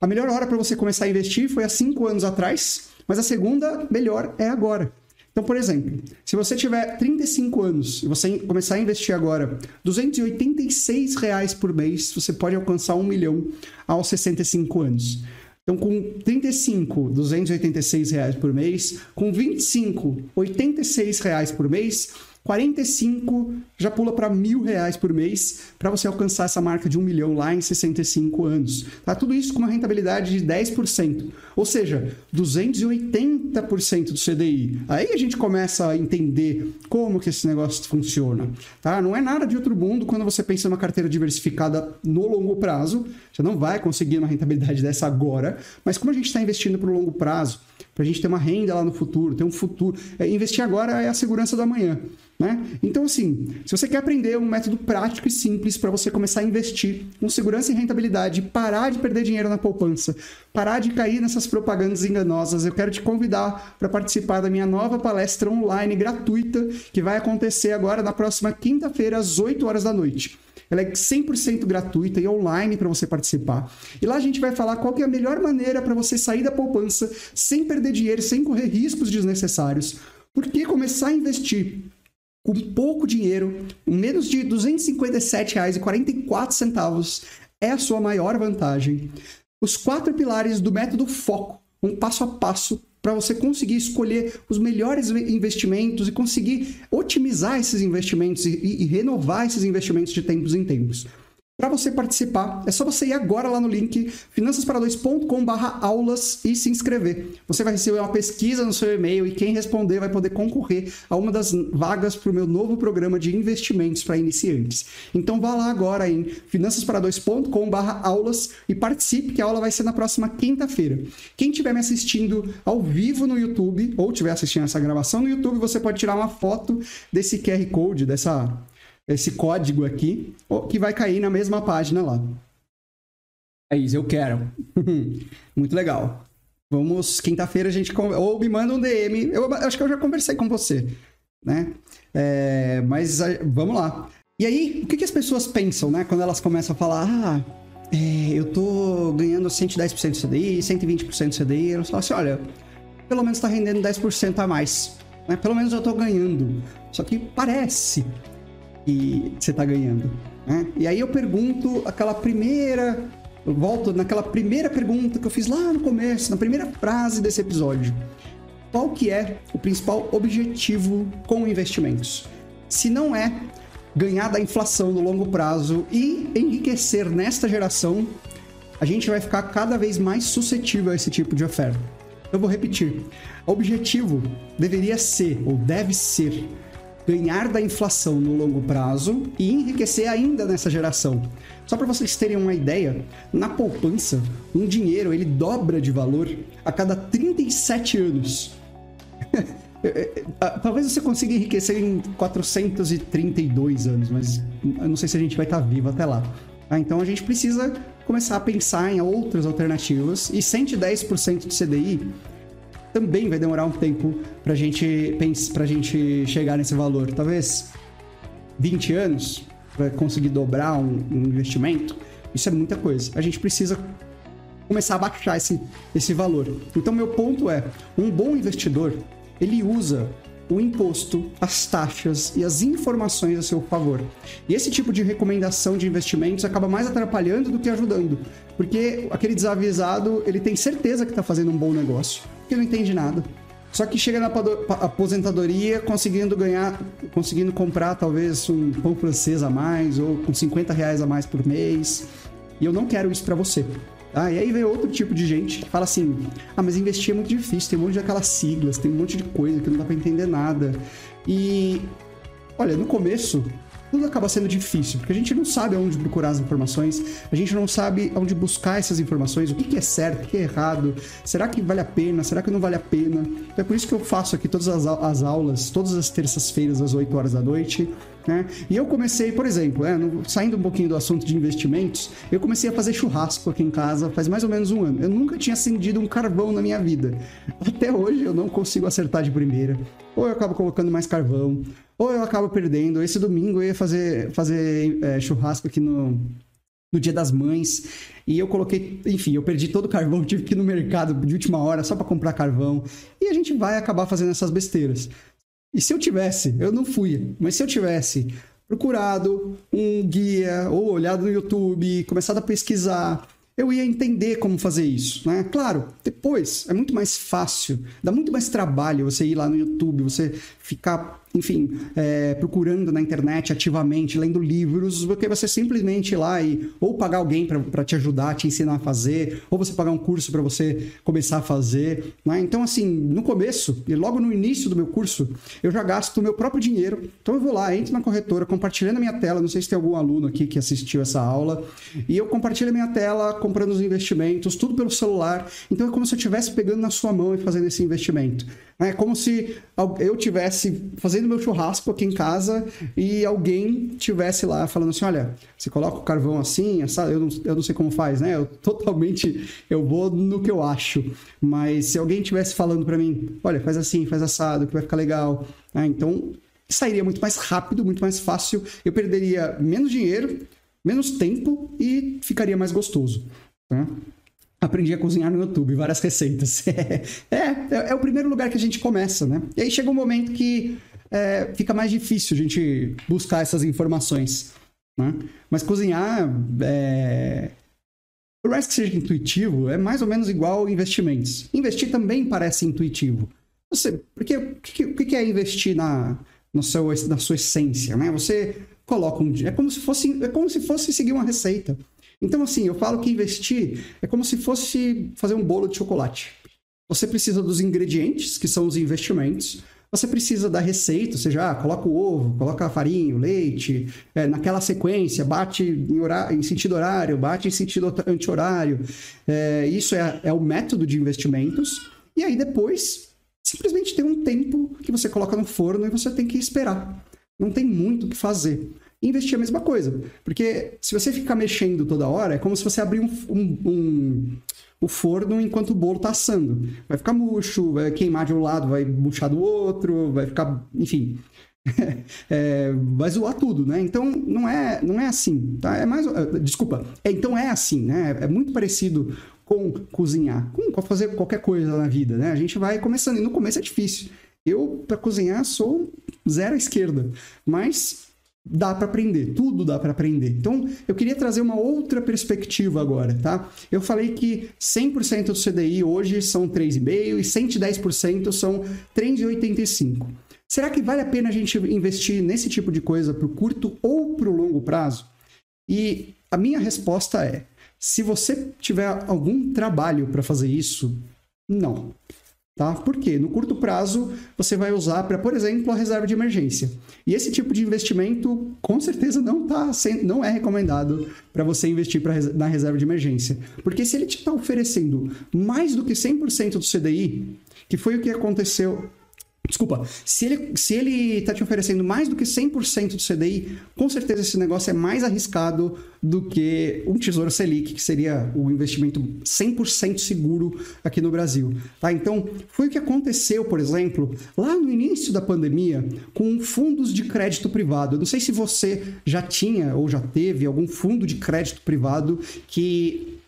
A melhor hora para você começar a investir foi há cinco anos atrás, mas a segunda melhor é agora. Então, por exemplo, se você tiver 35 anos e você começar a investir agora 286 reais por mês, você pode alcançar um milhão aos 65 anos. Então, com 35, 286 reais por mês, com 25, 86 reais por mês, 45 já pula para mil reais por mês para você alcançar essa marca de um milhão lá em 65 anos. Tá? Tudo isso com uma rentabilidade de 10%, ou seja, 280% do CDI. Aí a gente começa a entender como que esse negócio funciona. Tá? Não é nada de outro mundo quando você pensa numa carteira diversificada no longo prazo. Você não vai conseguir uma rentabilidade dessa agora, mas como a gente está investindo para o longo prazo, para a gente ter uma renda lá no futuro, ter um futuro. É, investir agora é a segurança do amanhã. Né? Então, assim, se você quer aprender um método prático e simples para você começar a investir com segurança e rentabilidade, parar de perder dinheiro na poupança, parar de cair nessas propagandas enganosas, eu quero te convidar para participar da minha nova palestra online gratuita que vai acontecer agora na próxima quinta-feira, às 8 horas da noite. Ela é 100% gratuita e online para você participar. E lá a gente vai falar qual é a melhor maneira para você sair da poupança sem perder dinheiro, sem correr riscos desnecessários. Por que começar a investir com pouco dinheiro, menos de R$ 257,44 é a sua maior vantagem. Os quatro pilares do método Foco, um passo a passo para você conseguir escolher os melhores investimentos e conseguir otimizar esses investimentos e, e, renovar esses investimentos de tempos em tempos. Para você participar, é só você ir agora lá no link finançaspara2.com/aulas e se inscrever. Você vai receber uma pesquisa no seu e-mail e quem responder vai poder concorrer a uma das vagas para o meu novo programa de investimentos para iniciantes. Então vá lá agora em finançaspara2.com/aulas e participe, que a aula vai ser na próxima quinta-feira. Quem estiver me assistindo ao vivo no YouTube ou estiver assistindo essa gravação no YouTube, você pode tirar uma foto desse QR Code, dessa esse código aqui, que vai cair na mesma página lá. É isso, eu quero. Muito legal. Vamos, quinta-feira a gente. Ou me manda um DM. Eu acho que eu já conversei com você, né? É, mas vamos lá. E aí, o que, que, as pessoas pensam, né? Quando elas começam a falar, ah, é, eu tô ganhando 110% do CDI, 120% do CDI. Elas falam assim, olha, pelo menos tá rendendo 10% a mais. Né? Pelo menos eu tô ganhando. Só que parece que você está ganhando. Né? E aí eu pergunto aquela primeira. Eu volto naquela primeira pergunta que eu fiz lá no começo, na primeira frase desse episódio. Qual que é o principal objetivo com investimentos? Se não é ganhar da inflação no longo prazo e enriquecer nesta geração, a gente vai ficar cada vez mais suscetível a esse tipo de oferta. Eu vou repetir. O objetivo deveria ser, ou deve ser, ganhar da inflação no longo prazo e enriquecer ainda nessa geração. Só para vocês terem uma ideia, na poupança, um dinheiro ele dobra de valor a cada 37 anos. Talvez você consiga enriquecer em 432 anos, mas eu não sei se a gente vai estar vivo até lá. Ah, então a gente precisa começar a pensar em outras alternativas e 110% de CDI também vai demorar um tempo pra gente, pra gente chegar nesse valor. Talvez 20 anos para conseguir dobrar um, um, investimento. Isso é muita coisa. A gente precisa começar a baixar esse, esse valor. Então, meu ponto é: um bom investidor ele usa o imposto, as taxas e as informações a seu favor. E esse tipo de recomendação de investimentos acaba mais atrapalhando do que ajudando, porque aquele desavisado ele tem certeza que está fazendo um bom negócio que não entende nada. Só que chega na aposentadoria conseguindo ganhar, conseguindo comprar talvez um pão francês a mais ou com 50 reais a mais por mês. E eu não quero isso para você. Tá? E aí vem outro tipo de gente que fala assim: ah, mas investir é muito difícil, tem um monte de aquelas siglas, tem um monte de coisa que não dá para entender nada. E olha, no começo tudo acaba sendo difícil, porque a gente não sabe aonde procurar as informações, a gente não sabe aonde buscar essas informações, o que, é certo, o que é errado, será que vale a pena, será que não vale a pena. Então é por isso que eu faço aqui todas as, as aulas, todas as terças-feiras, às 8 horas da noite. Né? E eu comecei, por exemplo, é, no, saindo um pouquinho do assunto de investimentos, eu comecei a fazer churrasco aqui em casa faz mais ou menos um ano. Eu nunca tinha acendido um carvão na minha vida. Até hoje eu não consigo acertar de primeira. Ou eu acabo colocando mais carvão, ou eu acabo perdendo. Esse domingo eu ia fazer, fazer é, churrasco aqui no, no Dia das Mães. E eu coloquei, enfim, eu perdi todo o carvão, tive que ir no mercado de última hora só para comprar carvão. E a gente vai acabar fazendo essas besteiras. E se eu tivesse, eu não fui, mas se eu tivesse procurado um guia ou olhado no YouTube, começado a pesquisar, eu ia entender como fazer isso, né? Claro, depois é muito mais fácil, dá muito mais trabalho você ir lá no YouTube, você ficar enfim, é, procurando na internet ativamente, lendo livros, porque você simplesmente ir lá e ou pagar alguém para te ajudar, te ensinar a fazer, ou você pagar um curso para você começar a fazer. Né? Então, assim, no começo, e logo no início do meu curso, eu já gasto o meu próprio dinheiro. Então, eu vou lá, entro na corretora, compartilhando a minha tela. Não sei se tem algum aluno aqui que assistiu essa aula. E eu compartilho a minha tela, comprando os investimentos, tudo pelo celular. Então, é como se eu estivesse pegando na sua mão e fazendo esse investimento. É como se eu tivesse fazendo meu churrasco aqui em casa e alguém tivesse lá falando assim, olha, você coloca o carvão assim, eu não, eu não sei como faz, né? Eu totalmente eu vou no que eu acho. Mas se alguém tivesse falando para mim, olha, faz assim, faz assado, que vai ficar legal. Ah, então sairia muito mais rápido, muito mais fácil. Eu perderia menos dinheiro, menos tempo e ficaria mais gostoso. Tá? Aprendi a cozinhar no YouTube, várias receitas. é, é, é, o primeiro lugar que a gente começa, né? E aí chega um momento que é, fica mais difícil a gente buscar essas informações. Né? Mas cozinhar, é... por mais que seja intuitivo, é mais ou menos igual investimentos. Investir também parece intuitivo. Você, porque o que, que é investir na, no seu, na sua essência, né? Você coloca um... É como se fosse, é como se fosse seguir uma receita. Então, assim, eu falo que investir é como se fosse fazer um bolo de chocolate. Você precisa dos ingredientes, que são os investimentos. Você precisa da receita, ou seja, ah, coloca o ovo, coloca a farinha, o leite, é, naquela sequência, bate em, horário, em, sentido horário, bate em sentido anti-horário. É, isso é, é o método de investimentos. E aí depois, simplesmente tem um tempo que você coloca no forno e você tem que esperar. Não tem muito o que fazer investir a mesma coisa. Porque se você ficar mexendo toda hora, é como se você abrir um, um, um o forno enquanto o bolo está assando. Vai ficar murcho, vai queimar de um lado, vai murchar do outro, vai ficar, enfim, é, vai zoar tudo, né? Então não é, não é assim, tá? É mais, é, desculpa. É, então é assim, né? É muito parecido com cozinhar, com fazer qualquer coisa na vida, né? A gente vai começando e no começo é difícil. Eu para cozinhar sou zero à esquerda, mas dá para aprender, tudo dá para aprender. Então, eu queria trazer uma outra perspectiva agora, tá? Eu falei que 100% do CDI hoje são 3,5 e 110% são 3,85. Será que vale a pena a gente investir nesse tipo de coisa para o curto ou para o longo prazo? E a minha resposta é: se você tiver algum trabalho para fazer isso, não. Tá? Por quê? No curto prazo, você vai usar para, por exemplo, a reserva de emergência. E esse tipo de investimento, com certeza, não, tá, não é recomendado para você investir pra, na reserva de emergência. Porque se ele te está oferecendo mais do que 100% do CDI, que foi o que aconteceu Desculpa, se ele, se ele tá te oferecendo mais do que 100% do CDI, com certeza esse negócio é mais arriscado do que um Tesouro Selic, que seria o investimento 100% seguro aqui no Brasil. Tá? Então, foi o que aconteceu, por exemplo, lá no início da pandemia, com fundos de crédito privado. Eu não sei se você já tinha ou já teve algum fundo de crédito privado que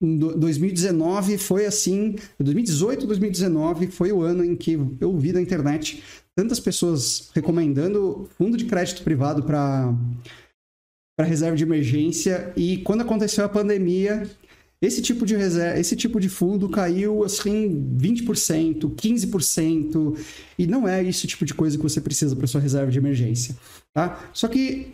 2019 foi assim, 2018, 2019 foi o ano em que eu vi na internet tantas pessoas recomendando fundo de crédito privado para para reserva de emergência e quando aconteceu a pandemia, esse tipo de reserva, esse tipo de fundo caiu assim 20%, 15%, e não é esse tipo de coisa que você precisa para sua reserva de emergência, tá? Só que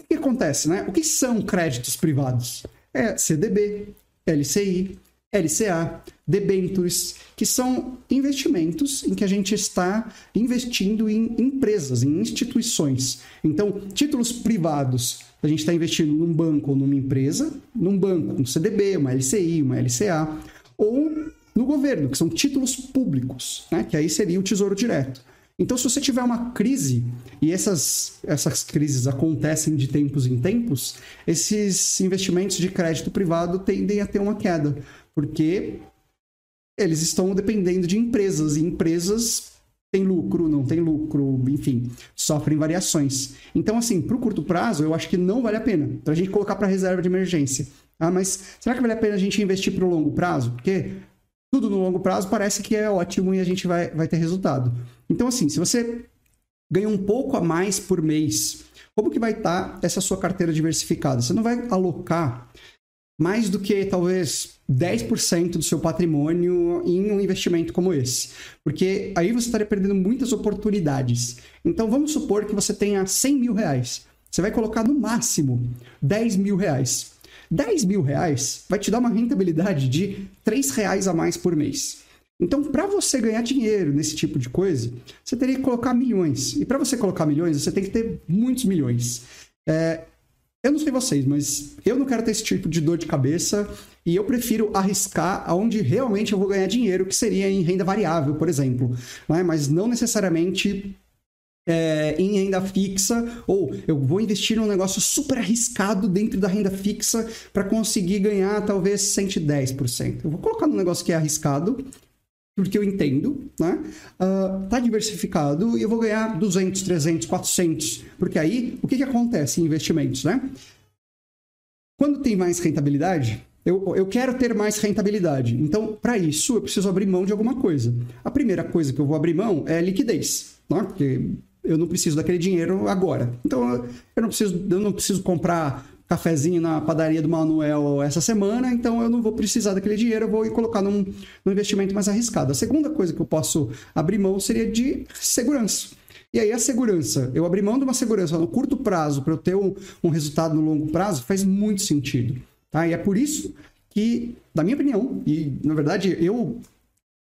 o que acontece, né? O que são créditos privados? É CDB, LCI, LCA, debentures, que são investimentos em que a gente está investindo em empresas, em instituições. Então, títulos privados, a gente está investindo num banco ou numa empresa, num banco, um CDB, uma LCI, uma LCA, ou no governo, que são títulos públicos, né? que aí seria o Tesouro Direto. Então, se você tiver uma crise, e essas, essas crises acontecem de tempos em tempos, esses investimentos de crédito privado tendem a ter uma queda, porque eles estão dependendo de empresas, e empresas têm lucro, não têm lucro, enfim, sofrem variações. Então, assim, para o curto prazo, eu acho que não vale a pena, para a gente colocar para reserva de emergência. Ah, mas será que vale a pena a gente investir para o longo prazo? Porque tudo no longo prazo parece que é ótimo e a gente vai, vai ter resultado. Então, assim, se você ganha um pouco a mais por mês, como que vai estar essa sua carteira diversificada? Você não vai alocar mais do que talvez 10% do seu patrimônio em um investimento como esse. Porque aí você estaria perdendo muitas oportunidades. Então vamos supor que você tenha 100 mil reais. Você vai colocar no máximo 10 mil reais. 10 mil reais vai te dar uma rentabilidade de 3 reais a mais por mês. Então, para você ganhar dinheiro nesse tipo de coisa, você teria que colocar milhões. E para você colocar milhões, você tem que ter muitos milhões. É, Eu não sei vocês, mas eu não quero ter esse tipo de dor de cabeça e eu prefiro arriscar aonde realmente eu vou ganhar dinheiro, que seria em renda variável, por exemplo. Né? Mas não necessariamente é, em renda fixa, ou eu vou investir num negócio super arriscado dentro da renda fixa para conseguir ganhar talvez 110%. Eu vou colocar num negócio que é arriscado, porque eu entendo, né? Uh, tá diversificado e eu vou ganhar 200, 300, 400. Porque aí, o que, que acontece em investimentos, né? Quando tem mais rentabilidade, eu, eu quero ter mais rentabilidade. Então, para isso, eu preciso abrir mão de alguma coisa. A primeira coisa que eu vou abrir mão é liquidez, né? Porque eu não preciso daquele dinheiro agora. Então, eu não preciso, eu não preciso comprar cafezinho na padaria do Manuel essa semana, então eu não vou precisar daquele dinheiro, eu vou colocar num, num investimento mais arriscado. A segunda coisa que eu posso abrir mão seria de segurança. E aí a segurança, eu abrir mão de uma segurança no curto prazo para eu ter um, um, resultado no longo prazo faz muito sentido. Tá? E é por isso que, na minha opinião, e na verdade eu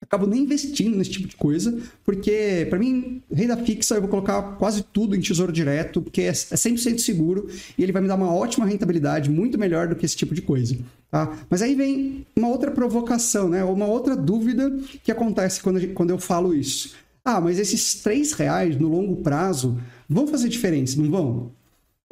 acabo nem investindo nesse tipo de coisa, porque para mim, renda fixa eu vou colocar quase tudo em tesouro direto, porque é 100% é seguro e ele vai me dar uma ótima rentabilidade, muito melhor do que esse tipo de coisa. Tá? Mas aí vem uma outra provocação, né? uma outra dúvida que acontece quando, quando eu falo isso. Ah, mas esses 3 reais no longo prazo vão fazer diferença, não vão?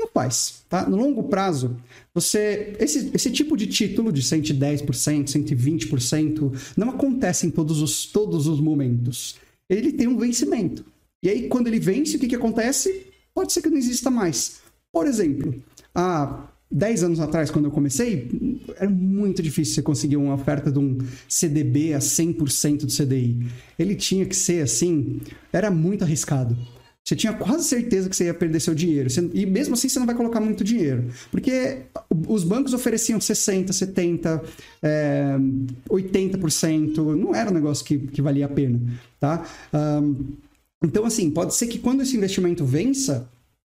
Não faz, tá? No longo prazo, você esse, esse tipo de título de 110%, 120% não acontece em todos os, todos os momentos. Ele tem um vencimento. E aí, quando ele vence, o que, que acontece? Pode ser que não exista mais. Por exemplo, há 10 anos atrás, quando eu comecei, era muito difícil você conseguir uma oferta de um CDB a 100% do CDI. Ele tinha que ser assim, era muito arriscado. Você tinha quase certeza que você ia perder seu dinheiro. E mesmo assim você não vai colocar muito dinheiro. Porque os bancos ofereciam 60%, 70%, é, 80%. Não era um negócio que, que valia a pena. Tá? Um, então, assim, pode ser que quando esse investimento vença,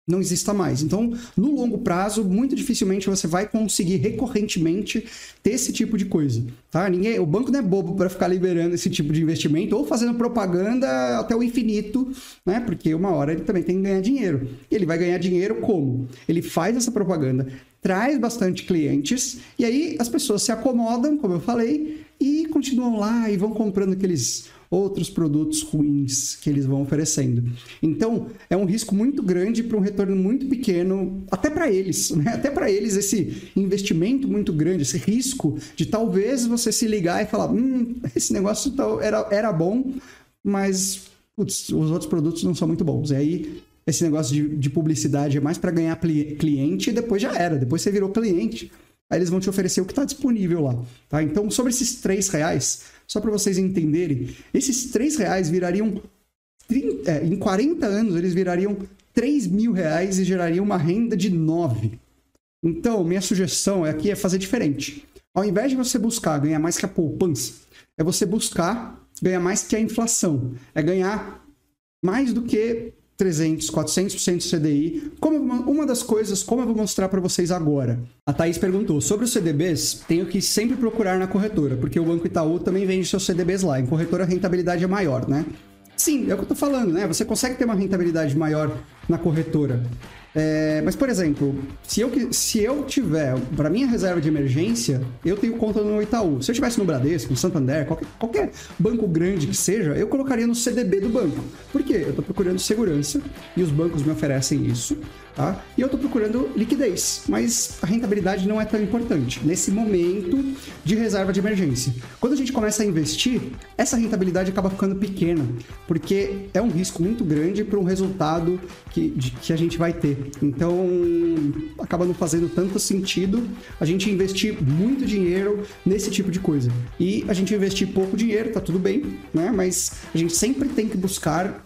não exista mais. Então, no longo prazo, muito dificilmente você vai conseguir recorrentemente ter esse tipo de coisa, tá? Ninguém, o banco não é bobo para ficar liberando esse tipo de investimento ou fazendo propaganda até o infinito, né? Porque uma hora ele também tem que ganhar dinheiro. E ele vai ganhar dinheiro como? Ele faz essa propaganda, traz bastante clientes e aí as pessoas se acomodam, como eu falei, e continuam lá e vão comprando aqueles outros produtos ruins que eles vão oferecendo. Então, é um risco muito grande para um retorno muito pequeno, até para eles, né? Até para eles esse investimento muito grande, esse risco de talvez você se ligar e falar, hum, esse negócio era, era bom, mas putz, os outros produtos não são muito bons. E aí esse negócio de, de publicidade é mais para ganhar cliente e depois já era. Depois você virou cliente, aí eles vão te oferecer o que está disponível lá. Tá? Então, sobre esses três reais, só para vocês entenderem, esses 3 reais virariam. 30, é, em 40 anos, eles virariam 3 mil reais e gerariam uma renda de 9. Então, minha sugestão aqui é fazer diferente. Ao invés de você buscar ganhar mais que a poupança, é você buscar ganhar mais que a inflação. É ganhar mais do que 300, 400% CDI. Como uma das coisas, como eu vou mostrar para vocês agora. A Thaís perguntou, sobre os CDBs, tenho que sempre procurar na corretora, porque o Banco Itaú também vende seus CDBs lá. Em corretora a rentabilidade é maior, né? Sim, é o que eu tô falando, né? Você consegue ter uma rentabilidade maior na corretora. É, mas, por exemplo, se eu, se eu tiver para minha reserva de emergência, eu tenho conta no Itaú. Se eu tivesse no Bradesco, no Santander, qualquer, qualquer banco grande que seja, eu colocaria no CDB do banco. Por quê? Eu estou procurando segurança e os bancos me oferecem isso. Tá? E eu estou procurando liquidez, mas a rentabilidade não é tão importante nesse momento de reserva de emergência. Quando a gente começa a investir, essa rentabilidade acaba ficando pequena, porque é um risco muito grande para um resultado que, de, que a gente vai ter. Então, acaba não fazendo tanto sentido a gente investir muito dinheiro nesse tipo de coisa. E a gente investir pouco dinheiro, tá tudo bem, né? Mas a gente sempre tem que buscar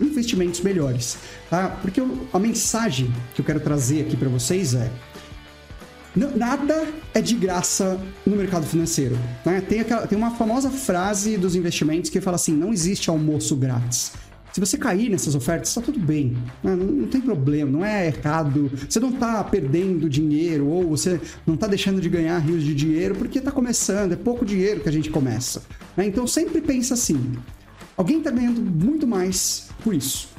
investimentos melhores, tá? Porque a mensagem que eu quero trazer aqui para vocês é nada é de graça no mercado financeiro. Né? Tem, aquela, tem uma famosa frase dos investimentos que fala assim: não existe almoço grátis. Se você cair nessas ofertas, está tudo bem. Né? Não, não, tem problema, não é errado. Você não está perdendo dinheiro ou você não está deixando de ganhar rios de dinheiro porque está começando, é pouco dinheiro que a gente começa. Né? Então sempre pensa assim: alguém está ganhando muito mais por isso.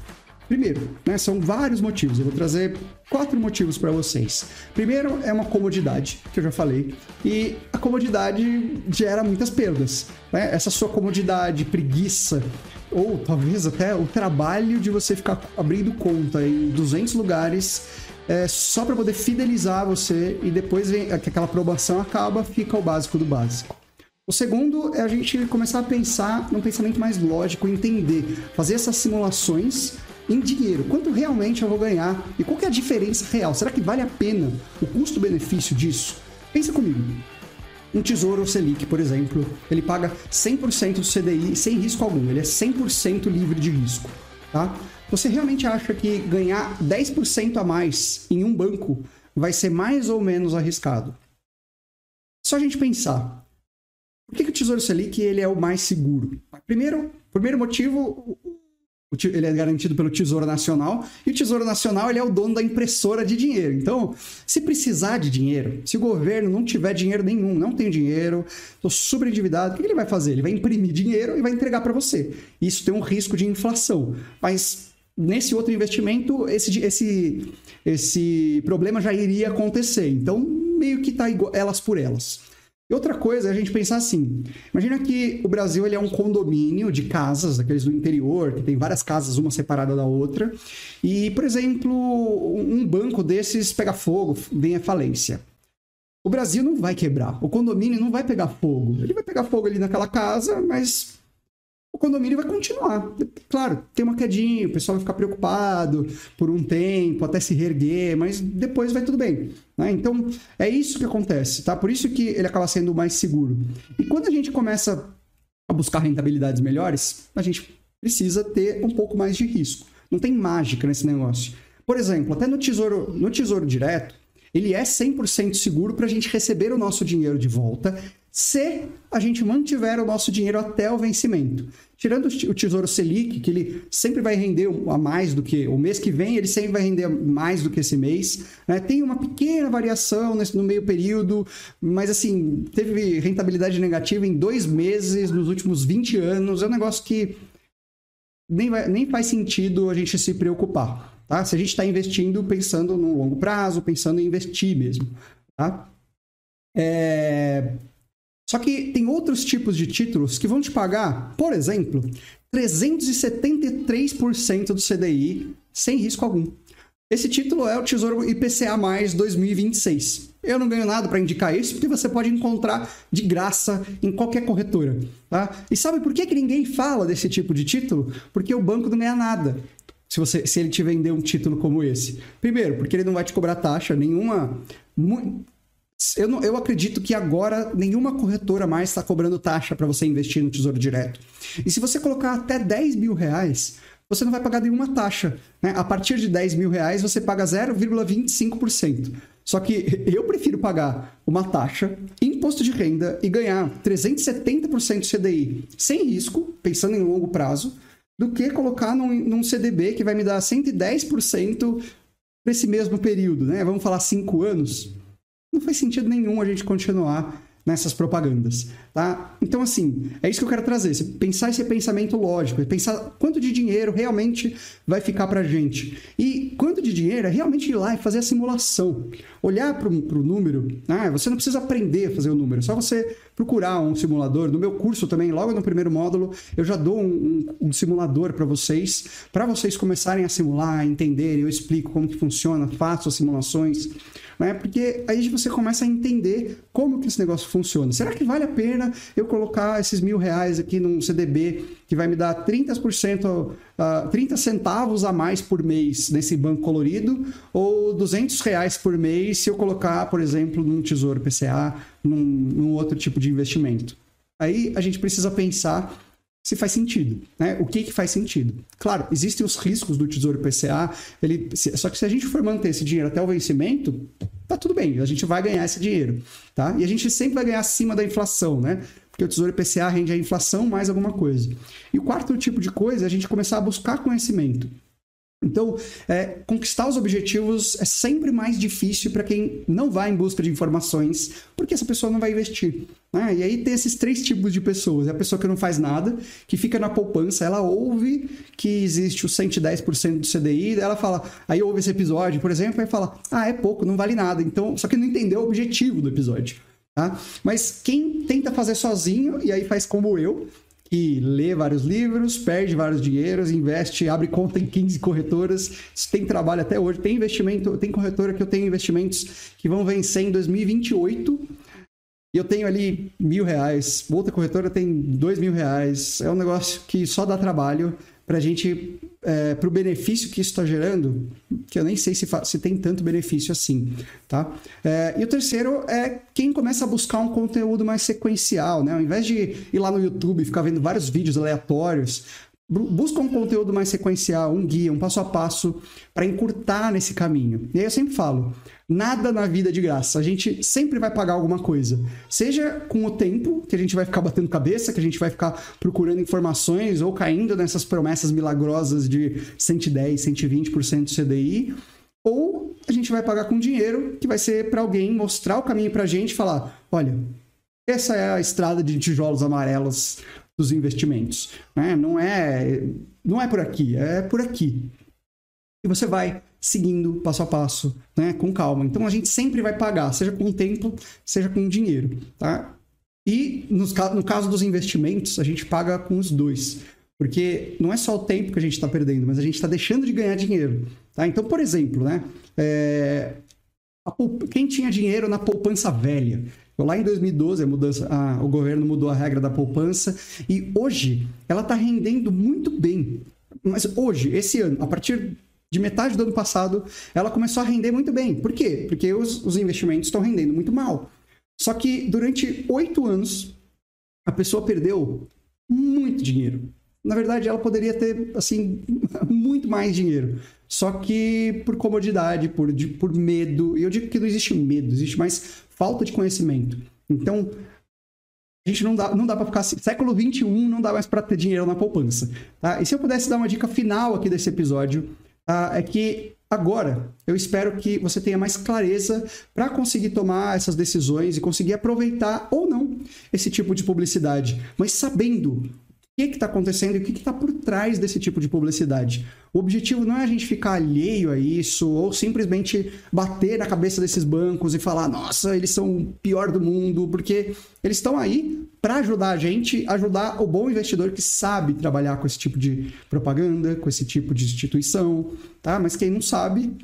Primeiro, né, são vários motivos. Eu vou trazer quatro motivos para vocês. Primeiro é uma comodidade, que eu já falei, e a comodidade gera muitas perdas. Né? Essa sua comodidade, preguiça, ou talvez até o trabalho de você ficar abrindo conta em 200 lugares é, só para poder fidelizar você e depois vem, que aquela aprovação acaba, fica o básico do básico. O segundo é a gente começar a pensar num pensamento mais lógico, entender, fazer essas simulações em dinheiro. Quanto realmente eu vou ganhar? E qual é a diferença real? Será que vale a pena o custo-benefício disso? Pensa comigo. Um tesouro Selic, por exemplo, ele paga 100% do CDI sem risco algum, ele é 100% livre de risco, tá? Você realmente acha que ganhar 10% a mais em um banco vai ser mais ou menos arriscado? Só a gente pensar. Por que, que o Tesouro Selic ele é o mais seguro? Primeiro, primeiro motivo, ele é garantido pelo Tesouro Nacional e o Tesouro Nacional ele é o dono da impressora de dinheiro. Então, se precisar de dinheiro, se o governo não tiver dinheiro nenhum, não tem dinheiro, estou super endividado, o que ele vai fazer? Ele vai imprimir dinheiro e vai entregar para você. Isso tem um risco de inflação, mas nesse outro investimento esse, esse, esse problema já iria acontecer. Então, meio que está elas por elas. E outra coisa é a gente pensar assim: imagina que o Brasil ele é um condomínio de casas, daqueles do interior, que tem várias casas, uma separada da outra, e, por exemplo, um banco desses pega fogo, vem a falência. O Brasil não vai quebrar, o condomínio não vai pegar fogo. Ele vai pegar fogo ali naquela casa, mas o condomínio vai continuar. Claro, tem uma quedinha, o pessoal vai ficar preocupado por um tempo, até se reerguer, mas depois vai tudo bem. Né? Então, é isso que acontece, tá? Por isso que ele acaba sendo mais seguro. E quando a gente começa a buscar rentabilidades melhores, a gente precisa ter um pouco mais de risco. Não tem mágica nesse negócio. Por exemplo, até no Tesouro, no tesouro Direto, ele é 100% seguro para a gente receber o nosso dinheiro de volta se a gente mantiver o nosso dinheiro até o vencimento. Tirando o Tesouro Selic, que ele sempre vai render a mais do que o mês que vem, ele sempre vai render mais do que esse mês. Né? Tem uma pequena variação nesse, no meio período, mas assim, teve rentabilidade negativa em dois meses nos últimos 20 anos. É um negócio que nem, vai, nem faz sentido a gente se preocupar. Tá? Se a gente está investindo pensando no longo prazo, pensando em investir mesmo. Tá? É... Só que tem outros tipos de títulos que vão te pagar, por exemplo, 373% do CDI sem risco algum. Esse título é o Tesouro IPCA 2026. Eu não ganho nada para indicar isso, porque você pode encontrar de graça em qualquer corretora. Tá? E sabe por que, que ninguém fala desse tipo de título? Porque o banco não ganha nada se, você, se ele te vender um título como esse. Primeiro, porque ele não vai te cobrar taxa nenhuma. Eu, não, eu acredito que agora nenhuma corretora mais está cobrando taxa para você investir no Tesouro Direto. E se você colocar até 10 mil reais, você não vai pagar nenhuma taxa. Né? A partir de 10 mil reais, você paga 0,25%. Só que eu prefiro pagar uma taxa, imposto de renda e ganhar 370% CDI sem risco, pensando em longo prazo, do que colocar num, num CDB que vai me dar 110% para esse mesmo período. Né? Vamos falar 5 anos não faz sentido nenhum a gente continuar nessas propagandas, tá? Então, assim, é isso que eu quero trazer. Pensar esse pensamento lógico, pensar quanto de dinheiro realmente vai ficar pra gente. E quanto de dinheiro é realmente ir lá e fazer a simulação. Olhar pro, pro número, ah, você não precisa aprender a fazer o número, é só você procurar um simulador. No meu curso também, logo no primeiro módulo, eu já dou um, um, um simulador para vocês, para vocês começarem a simular, entenderem, eu explico como que funciona, faço as simulações né? Porque aí você começa a entender como que esse negócio funciona. Será que vale a pena eu colocar esses mil reais aqui num CDB que vai me dar 30%, uh, 30 centavos a mais por mês nesse banco colorido ou 200 reais por mês se eu colocar, por exemplo, num tesouro PCA, num, num outro tipo de investimento? Aí a gente precisa pensar se faz sentido, né? O que que faz sentido? Claro, existem os riscos do Tesouro PCA, ele, só que se a gente for manter esse dinheiro até o vencimento, tá tudo bem, a gente vai ganhar esse dinheiro, tá? E a gente sempre vai ganhar acima da inflação, né? Porque o Tesouro PCA rende a inflação mais alguma coisa. E o quarto tipo de coisa é a gente começar a buscar conhecimento. Então, é, conquistar os objetivos é sempre mais difícil para quem não vai em busca de informações, porque essa pessoa não vai investir. Né? E aí tem esses três tipos de pessoas. É a pessoa que não faz nada, que fica na poupança, ela ouve que existe o 110% do CDI, ela fala, aí ouve esse episódio, por exemplo, e fala, ah, é pouco, não vale nada. Então, só que não entendeu o objetivo do episódio. Tá? Mas quem tenta fazer sozinho, e aí faz como eu, que lê vários livros, perde vários dinheiros, investe, abre conta em 15 corretoras, tem trabalho até hoje, tem investimento, tem corretora que eu tenho investimentos que vão vencer em 2028 e eu tenho ali mil reais, outra corretora tem dois mil reais, é um negócio que só dá trabalho para a gente, é, para o benefício que isso está gerando, que eu nem sei se, se tem tanto benefício assim, tá? É, e o terceiro é quem começa a buscar um conteúdo mais sequencial, né? Ao invés de ir lá no YouTube e ficar vendo vários vídeos aleatórios, busca um conteúdo mais sequencial, um guia, um passo a passo para encurtar nesse caminho. E aí eu sempre falo, nada na vida é de graça. A gente sempre vai pagar alguma coisa. Seja com o tempo, que a gente vai ficar batendo cabeça, que a gente vai ficar procurando informações ou caindo nessas promessas milagrosas de 110, 120% do CDI, ou a gente vai pagar com dinheiro, que vai ser para alguém mostrar o caminho para a gente e falar: olha, essa é a estrada de tijolos amarelos dos investimentos. Né? Não, é, não é por aqui, é por aqui. E você vai seguindo passo a passo, né? com calma. Então a gente sempre vai pagar, seja com tempo, seja com dinheiro. Tá? E nos, no caso dos investimentos, a gente paga com os dois. Porque não é só o tempo que a gente está perdendo, mas a gente está deixando de ganhar dinheiro. Tá? Então, por exemplo, né? É... quem tinha dinheiro na poupança velha, Lá em 2012, a mudança, a, o governo mudou a regra da poupança e hoje ela está rendendo muito bem. Mas hoje, esse ano, a partir de metade do ano passado, ela começou a render muito bem. Por quê? Porque os, os investimentos estão rendendo muito mal. Só que durante oito anos, a pessoa perdeu muito dinheiro. Na verdade, ela poderia ter, assim, muito mais dinheiro. Só que por comodidade, por, de, por medo. E eu digo que não existe medo, existe mais falta de conhecimento. Então, a gente não dá, não dá para ficar assim. Século 21 não dá mais para ter dinheiro na poupança. Tá? E se eu pudesse dar uma dica final aqui desse episódio, tá? é que agora eu espero que você tenha mais clareza para conseguir tomar essas decisões e conseguir aproveitar ou não esse tipo de publicidade, mas sabendo que está acontecendo e o que está por trás desse tipo de publicidade. O objetivo não é a gente ficar alheio a isso ou simplesmente bater na cabeça desses bancos e falar, nossa, eles são o pior do mundo, porque eles estão aí para ajudar a gente, ajudar o bom investidor que sabe trabalhar com esse tipo de propaganda, com esse tipo de instituição, tá? Mas quem não sabe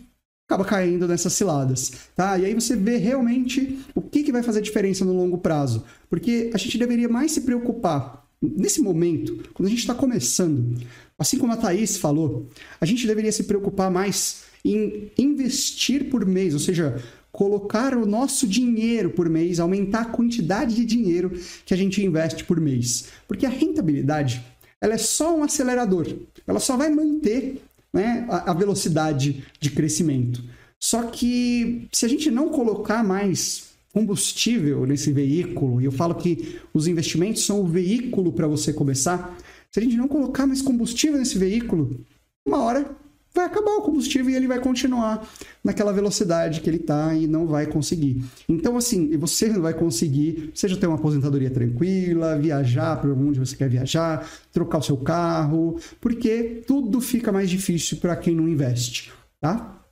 acaba caindo nessas ciladas, tá? E aí você vê realmente o que, que vai fazer diferença no longo prazo, porque a gente deveria mais se preocupar nesse momento, quando a gente está começando, assim como a Thaís falou, a gente deveria se preocupar mais em investir por mês, ou seja, colocar o nosso dinheiro por mês, aumentar a quantidade de dinheiro que a gente investe por mês. Porque a rentabilidade ela é só um acelerador, ela só vai manter né, a, velocidade de crescimento. Só que se a gente não colocar mais combustível nesse veículo, e eu falo que os investimentos são o veículo para você começar, se a gente não colocar mais combustível nesse veículo, uma hora vai acabar o combustível e ele vai continuar naquela velocidade que ele está e não vai conseguir. Então, assim, você não vai conseguir, seja ter uma aposentadoria tranquila, viajar para onde você quer viajar, trocar o seu carro, porque tudo fica mais difícil para quem não investe, tá?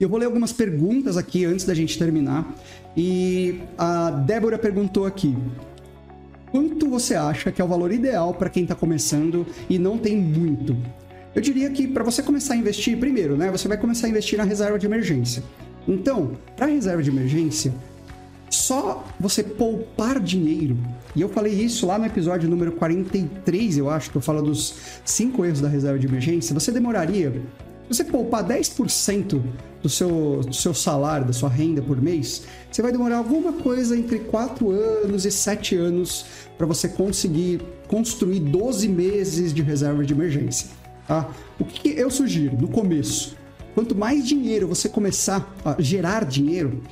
Eu vou ler algumas perguntas aqui antes da gente terminar. E a Débora perguntou aqui: quanto você acha que é o valor ideal para quem está começando e não tem muito? Eu diria que para você começar a investir, primeiro, né, você vai começar a investir na reserva de emergência. Então, para a reserva de emergência, só você poupar dinheiro, e eu falei isso lá no episódio número 43, eu acho, que eu falo dos 5 erros da reserva de emergência, você demoraria, você poupar 10% do seu, do seu salário, da sua renda por mês, você vai demorar alguma coisa entre 4 anos e 7 anos para você conseguir construir 12 meses de reserva de emergência. Tá? O que eu sugiro no começo? Quanto mais dinheiro você começar a gerar dinheiro,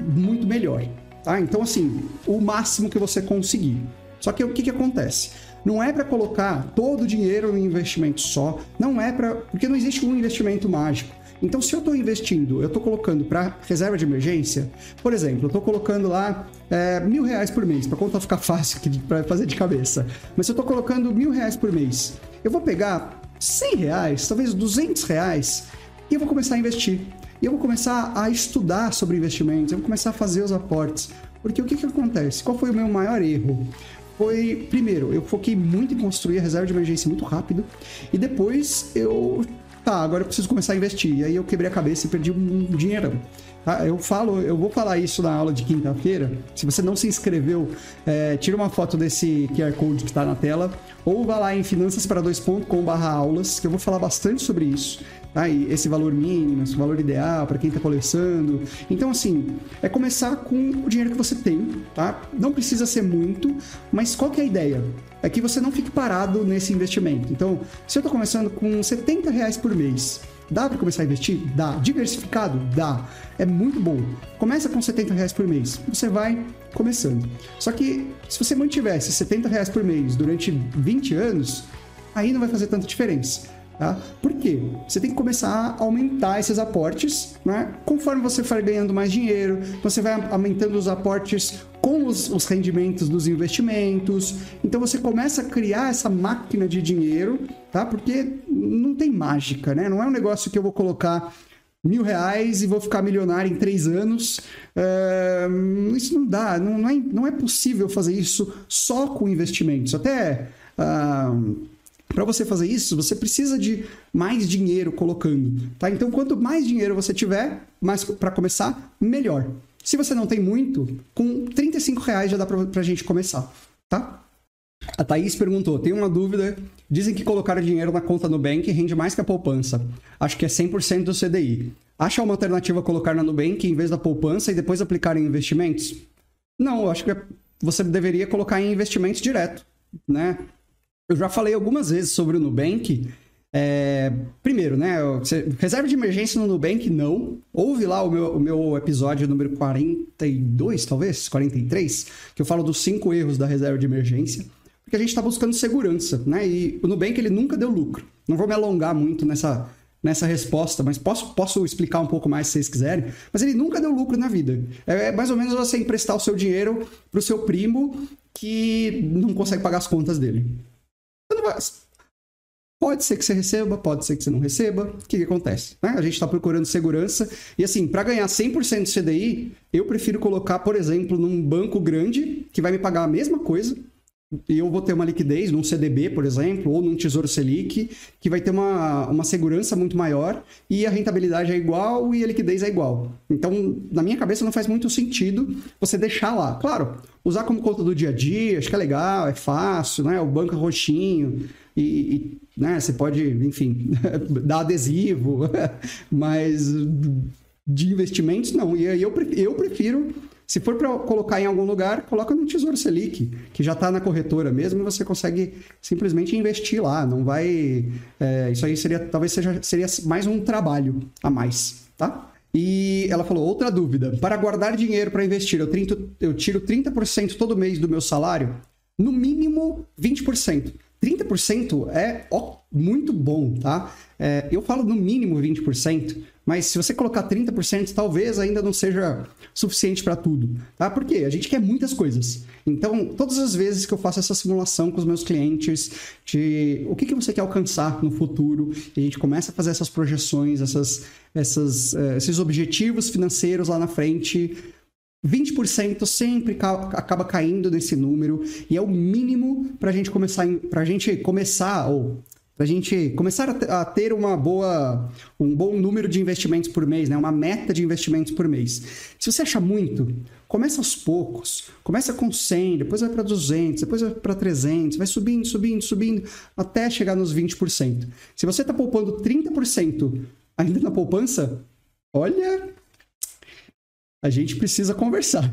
muito melhor. Tá? Então, assim, o máximo que você conseguir. Só que o que, que acontece? Não é para colocar todo o dinheiro no investimento só, não é para. Porque não existe um investimento mágico. Então, se eu estou investindo, eu estou colocando para reserva de emergência, por exemplo, eu estou colocando lá é, mil reais por mês, para conta ficar fácil para fazer de cabeça. Mas se eu estou colocando mil reais por mês, eu vou pegar 100 reais, talvez 200 reais, e eu vou começar a investir. E eu vou começar a estudar sobre investimentos, eu vou começar a fazer os aportes. Porque o que, que acontece? Qual foi o meu maior erro? Foi, primeiro, eu foquei muito em construir a reserva de emergência muito rápido, e depois eu tá, agora eu preciso começar a investir. E aí eu quebrei a cabeça e perdi um dinheirão. Tá? Eu falo, eu vou falar isso na aula de quinta-feira. Se você não se inscreveu, é, tira uma foto desse QR Code que está na tela, ou vá lá em finançaspara2.com/aulas, que eu vou falar bastante sobre isso. E esse valor mínimo, esse valor ideal para quem está coleçando. Então, assim, é começar com o dinheiro que você tem, tá? Não precisa ser muito, mas qual que é a ideia? É que você não fique parado nesse investimento. Então, se eu estou começando com 70 reais por mês, Dá para começar a investir? Dá. Diversificado? Dá. É muito bom. Começa com 70 reais por mês. Você vai começando. Só que se você mantivesse 70 reais por mês durante 20 anos, aí não vai fazer tanta diferença. Tá? Por quê? Você tem que começar a aumentar esses aportes, né? Conforme você for ganhando mais dinheiro, você vai aumentando os aportes com os, os, rendimentos dos investimentos. Então você começa a criar essa máquina de dinheiro, tá? Porque não tem mágica, né? Não é um negócio que eu vou colocar mil reais e vou ficar milionário em três anos. Isso não dá, não, não, é, não é possível fazer isso só com investimentos. Até. Uh, para você fazer isso, você precisa de mais dinheiro colocando, tá? Então, quanto mais dinheiro você tiver, mais para começar, melhor. Se você não tem muito, com 35 reais já dá para a gente começar, tá? A Thaís perguntou: tem uma dúvida. Dizem que colocar dinheiro na conta Nubank rende mais que a poupança. Acho que é 100% do CDI. Acha uma alternativa colocar na Nubank em vez da poupança e depois aplicar em investimentos? Não, eu acho que você deveria colocar em investimentos direto, né? Eu já falei algumas vezes sobre o Nubank. É, primeiro, né? Reserva de emergência no Nubank, não. Ouve lá o meu, o meu episódio número 42, talvez, 43, que eu falo dos cinco erros da reserva de emergência. Porque a gente está buscando segurança, né? E o Nubank ele nunca deu lucro. Não vou me alongar muito nessa, nessa resposta, mas posso, posso explicar um pouco mais se vocês quiserem. Mas ele nunca deu lucro na vida. É, é mais ou menos você emprestar o seu dinheiro para o seu primo que não consegue pagar as contas dele. Pode ser que você receba, pode ser que você não receba. O que, que acontece? Né? A gente está procurando segurança. E assim, para ganhar 100% de CDI, eu prefiro colocar, por exemplo, num banco grande que vai me pagar a mesma coisa, e eu vou ter uma liquidez num CDB, por exemplo, ou num Tesouro Selic, que vai ter uma, uma segurança muito maior e a rentabilidade é igual e a liquidez é igual. Então, na minha cabeça, não faz muito sentido você deixar lá. Claro, usar como conta do dia a dia, acho que é legal, é fácil, né? O banco é roxinho e, e né? você pode, enfim, dar adesivo, mas de investimentos, não. E aí eu, eu prefiro se for para colocar em algum lugar, coloca no Tesouro Selic, que já está na corretora mesmo, e você consegue simplesmente investir lá. Não vai. É, isso aí seria, talvez seja, seria mais um trabalho a mais, tá? E ela falou: outra dúvida. Para guardar dinheiro para investir, eu, 30, eu tiro 30% todo mês do meu salário? No mínimo 20%. 30% é ó, muito bom, tá? É, eu falo no mínimo 20%, mas se você colocar 30%, talvez ainda não seja suficiente para tudo, tá? Porque a gente quer muitas coisas. Então, todas as vezes que eu faço essa simulação com os meus clientes de o que, que você quer alcançar no futuro, a gente começa a fazer essas projeções, essas, essas, uh, esses objetivos financeiros lá na frente, 20% sempre ca acaba caindo nesse número e é o mínimo para a gente começar, para a gente começar ou para a gente começar a ter uma boa, um bom número de investimentos por mês, né? uma meta de investimentos por mês. Se você acha muito, começa aos poucos. Começa com 100, depois vai para 200, depois vai para 300, vai subindo, subindo, subindo, até chegar nos 20%. Se você está poupando 30% ainda na poupança, olha, a gente precisa conversar.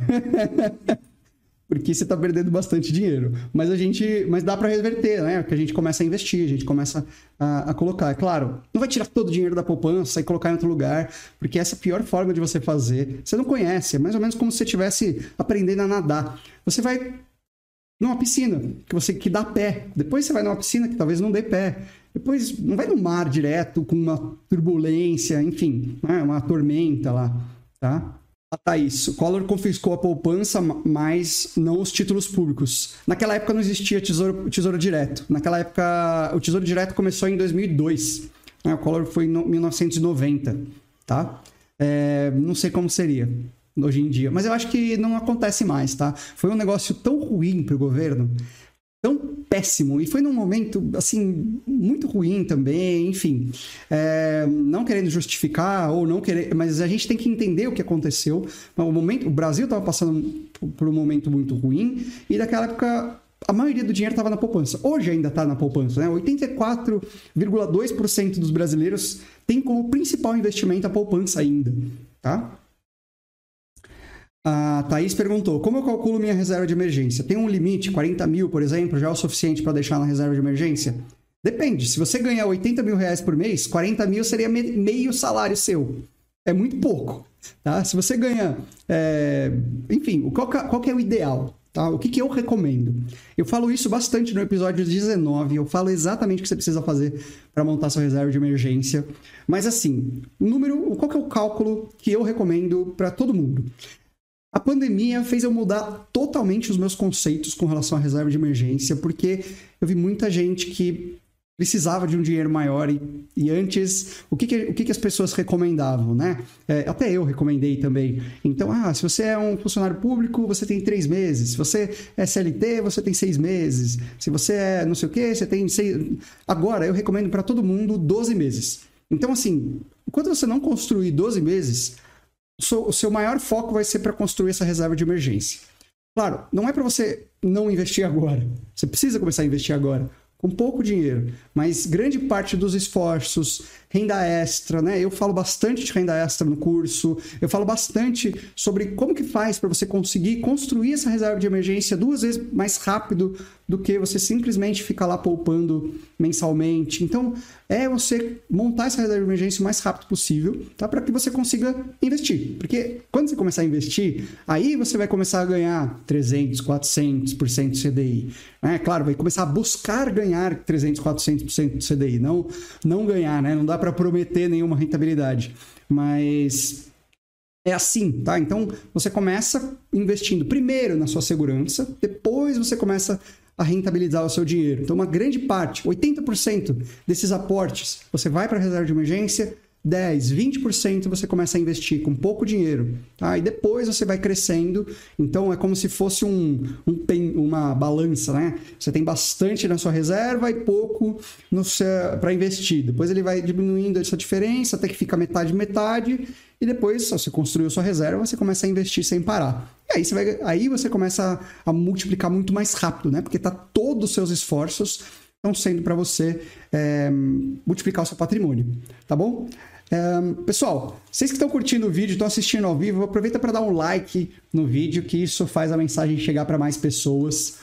porque você está perdendo bastante dinheiro. Mas a gente, mas dá para reverter, né? Que a gente começa a investir, a gente começa a, a, colocar. É claro, não vai tirar todo o dinheiro da poupança e colocar em outro lugar, porque essa é a pior forma de você fazer. Você não conhece, é mais ou menos como se você estivesse aprendendo a nadar. Você vai numa piscina, que você que dá pé. Depois você vai numa piscina que talvez não dê pé. Depois não vai no mar direto com uma turbulência, enfim, né? uma tormenta lá, tá? Ah, tá isso. Collor confiscou a poupança, mas não os títulos públicos. Naquela época não existia tesouro, tesouro direto. Naquela época, o tesouro direto começou em 2002. Né? O Collor foi em 1990, tá? É, não sei como seria hoje em dia, mas eu acho que não acontece mais, tá? Foi um negócio tão ruim para o governo tão péssimo e foi num momento assim muito ruim também enfim é, não querendo justificar ou não querer mas a gente tem que entender o que aconteceu o momento o Brasil estava passando por um momento muito ruim e naquela época a maioria do dinheiro estava na poupança. Hoje ainda está na poupança, né? 84,2% dos brasileiros tem como principal investimento a poupança ainda, tá? A Thaís perguntou: como eu calculo minha reserva de emergência? Tem um limite, 40 mil, por exemplo, já é o suficiente para deixar na reserva de emergência? Depende. Se você ganhar 80 mil reais por mês, 40 mil seria meio salário seu. É muito pouco. Tá? Se você ganha. É... Enfim, qual, qual que é o ideal? Tá? O que, que eu recomendo? Eu falo isso bastante no episódio 19. Eu falo exatamente o que você precisa fazer para montar sua reserva de emergência. Mas assim, número, qual que é o cálculo que eu recomendo para todo mundo? A pandemia fez eu mudar totalmente os meus conceitos com relação à reserva de emergência, porque eu vi muita gente que precisava de um dinheiro maior e, e antes o que, que, o que, que as pessoas recomendavam, né? É, até eu recomendei também. Então, ah, se você é um funcionário público, você tem três meses. Se você é CLT, você tem seis meses. Se você é não sei o que, você tem seis. Agora, eu recomendo para todo mundo 12 meses. Então, assim, enquanto você não construir 12 meses, o seu maior foco vai ser para construir essa reserva de emergência. Claro, não é para você não investir agora. Você precisa começar a investir agora com pouco dinheiro, mas grande parte dos esforços, renda extra, né? Eu falo bastante de renda extra no curso, eu falo bastante sobre como que faz para você conseguir construir essa reserva de emergência duas vezes mais rápido do que você simplesmente ficar lá poupando mensalmente. Então, é você montar essa reserva de emergência o mais rápido possível, tá? Para que você consiga investir. Porque quando você começar a investir, aí você vai começar a ganhar 300, 400% do CDI. Né? Claro, vai começar a buscar ganhar 300, 400% do CDI, não, não ganhar, né? Não dá para prometer nenhuma rentabilidade. Mas é assim, tá? Então você começa investindo primeiro na sua segurança, depois você começa a rentabilizar o seu dinheiro. Então, uma grande parte, 80% desses aportes, você vai para a reserva de emergência, 10, 20% você começa a investir com pouco dinheiro, tá? E depois você vai crescendo. Então é como se fosse um, um uma balança, né? Você tem bastante na sua reserva e pouco para investir. Depois ele vai diminuindo essa diferença até que fica metade metade e depois, se você construiu sua reserva, você começa a investir sem parar. E aí você, vai, aí você começa a multiplicar muito mais rápido, né? Porque tá todos os seus esforços estão sendo para você é, multiplicar o seu patrimônio, tá bom? Pessoal, vocês que estão curtindo o vídeo, estão assistindo ao vivo, aproveita para dar um like no vídeo, que isso faz a mensagem chegar para mais pessoas.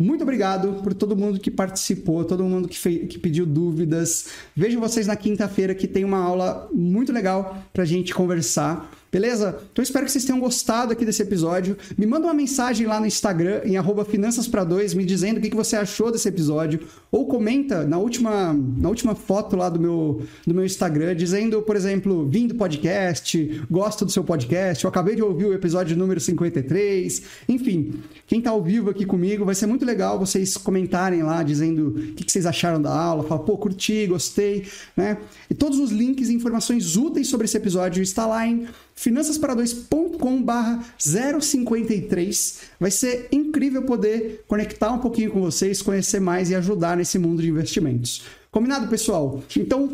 Muito obrigado por todo mundo que participou, todo mundo que, fez, que pediu dúvidas. Vejo vocês na quinta-feira que tem uma aula muito legal para a gente conversar. Beleza? Então espero que vocês tenham gostado aqui desse episódio. Me manda uma mensagem lá no Instagram, em finançaspra2, me dizendo o que, você achou desse episódio. Ou comenta na última, na última foto lá do meu, do meu Instagram, dizendo, por exemplo, vim do podcast, gosto do seu podcast, eu acabei de ouvir o episódio número 53. Enfim, quem está ao vivo aqui comigo, vai ser muito legal vocês comentarem lá, dizendo o que, vocês acharam da aula, falar, pô, curti, gostei, né? E todos os links e informações úteis sobre esse episódio está lá em finançaspara2.com/barra 053. Vai ser incrível poder conectar um pouquinho com vocês, conhecer mais e ajudar nesse mundo de investimentos. Combinado, pessoal? Então,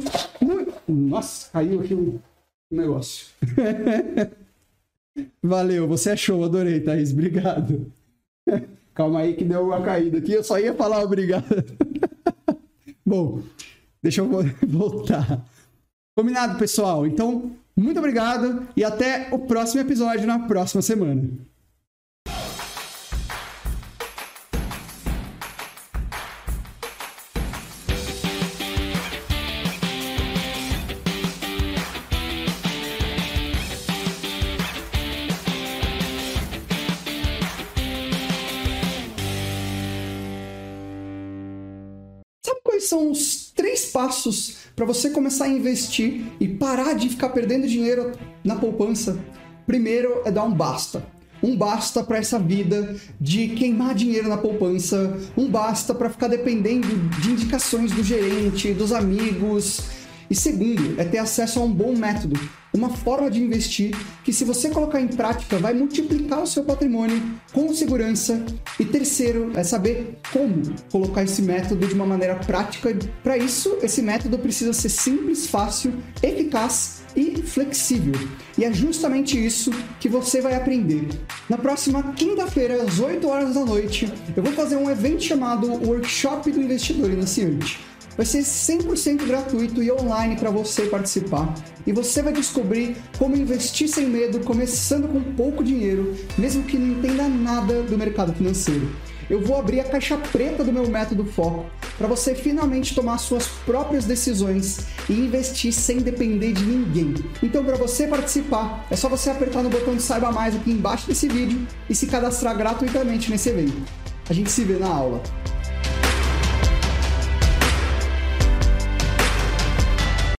nossa, caiu aqui um negócio. Valeu, você é adorei, Thaís, obrigado. Calma aí que deu uma caída aqui, eu só ia falar obrigado. Bom, deixa eu voltar. Combinado, pessoal? Então, muito obrigado e até o próximo episódio na próxima semana. Passos para você começar a investir e parar de ficar perdendo dinheiro na poupança? Primeiro é dar um basta. Um basta para essa vida de queimar dinheiro na poupança, um basta para ficar dependendo de indicações do gerente, dos amigos. E segundo, é ter acesso a um bom método, uma forma de investir que, se você colocar em prática, vai multiplicar o seu patrimônio com segurança. E terceiro, é saber como colocar esse método de uma maneira prática. Para isso, esse método precisa ser simples, fácil, eficaz e flexível. E é justamente isso que você vai aprender. Na próxima quinta-feira, às 8 horas da noite, eu vou fazer um evento chamado Workshop do Investidor Iniciante. Vai ser 100% gratuito e online para você participar. E você vai descobrir como investir sem medo, começando com pouco dinheiro, mesmo que não entenda nada do mercado financeiro. Eu vou abrir a caixa preta do meu método Foco para você finalmente tomar suas próprias decisões e investir sem depender de ninguém. Então, para você participar, é só você apertar no botão de saiba mais aqui embaixo desse vídeo e se cadastrar gratuitamente nesse evento. A gente se vê na aula.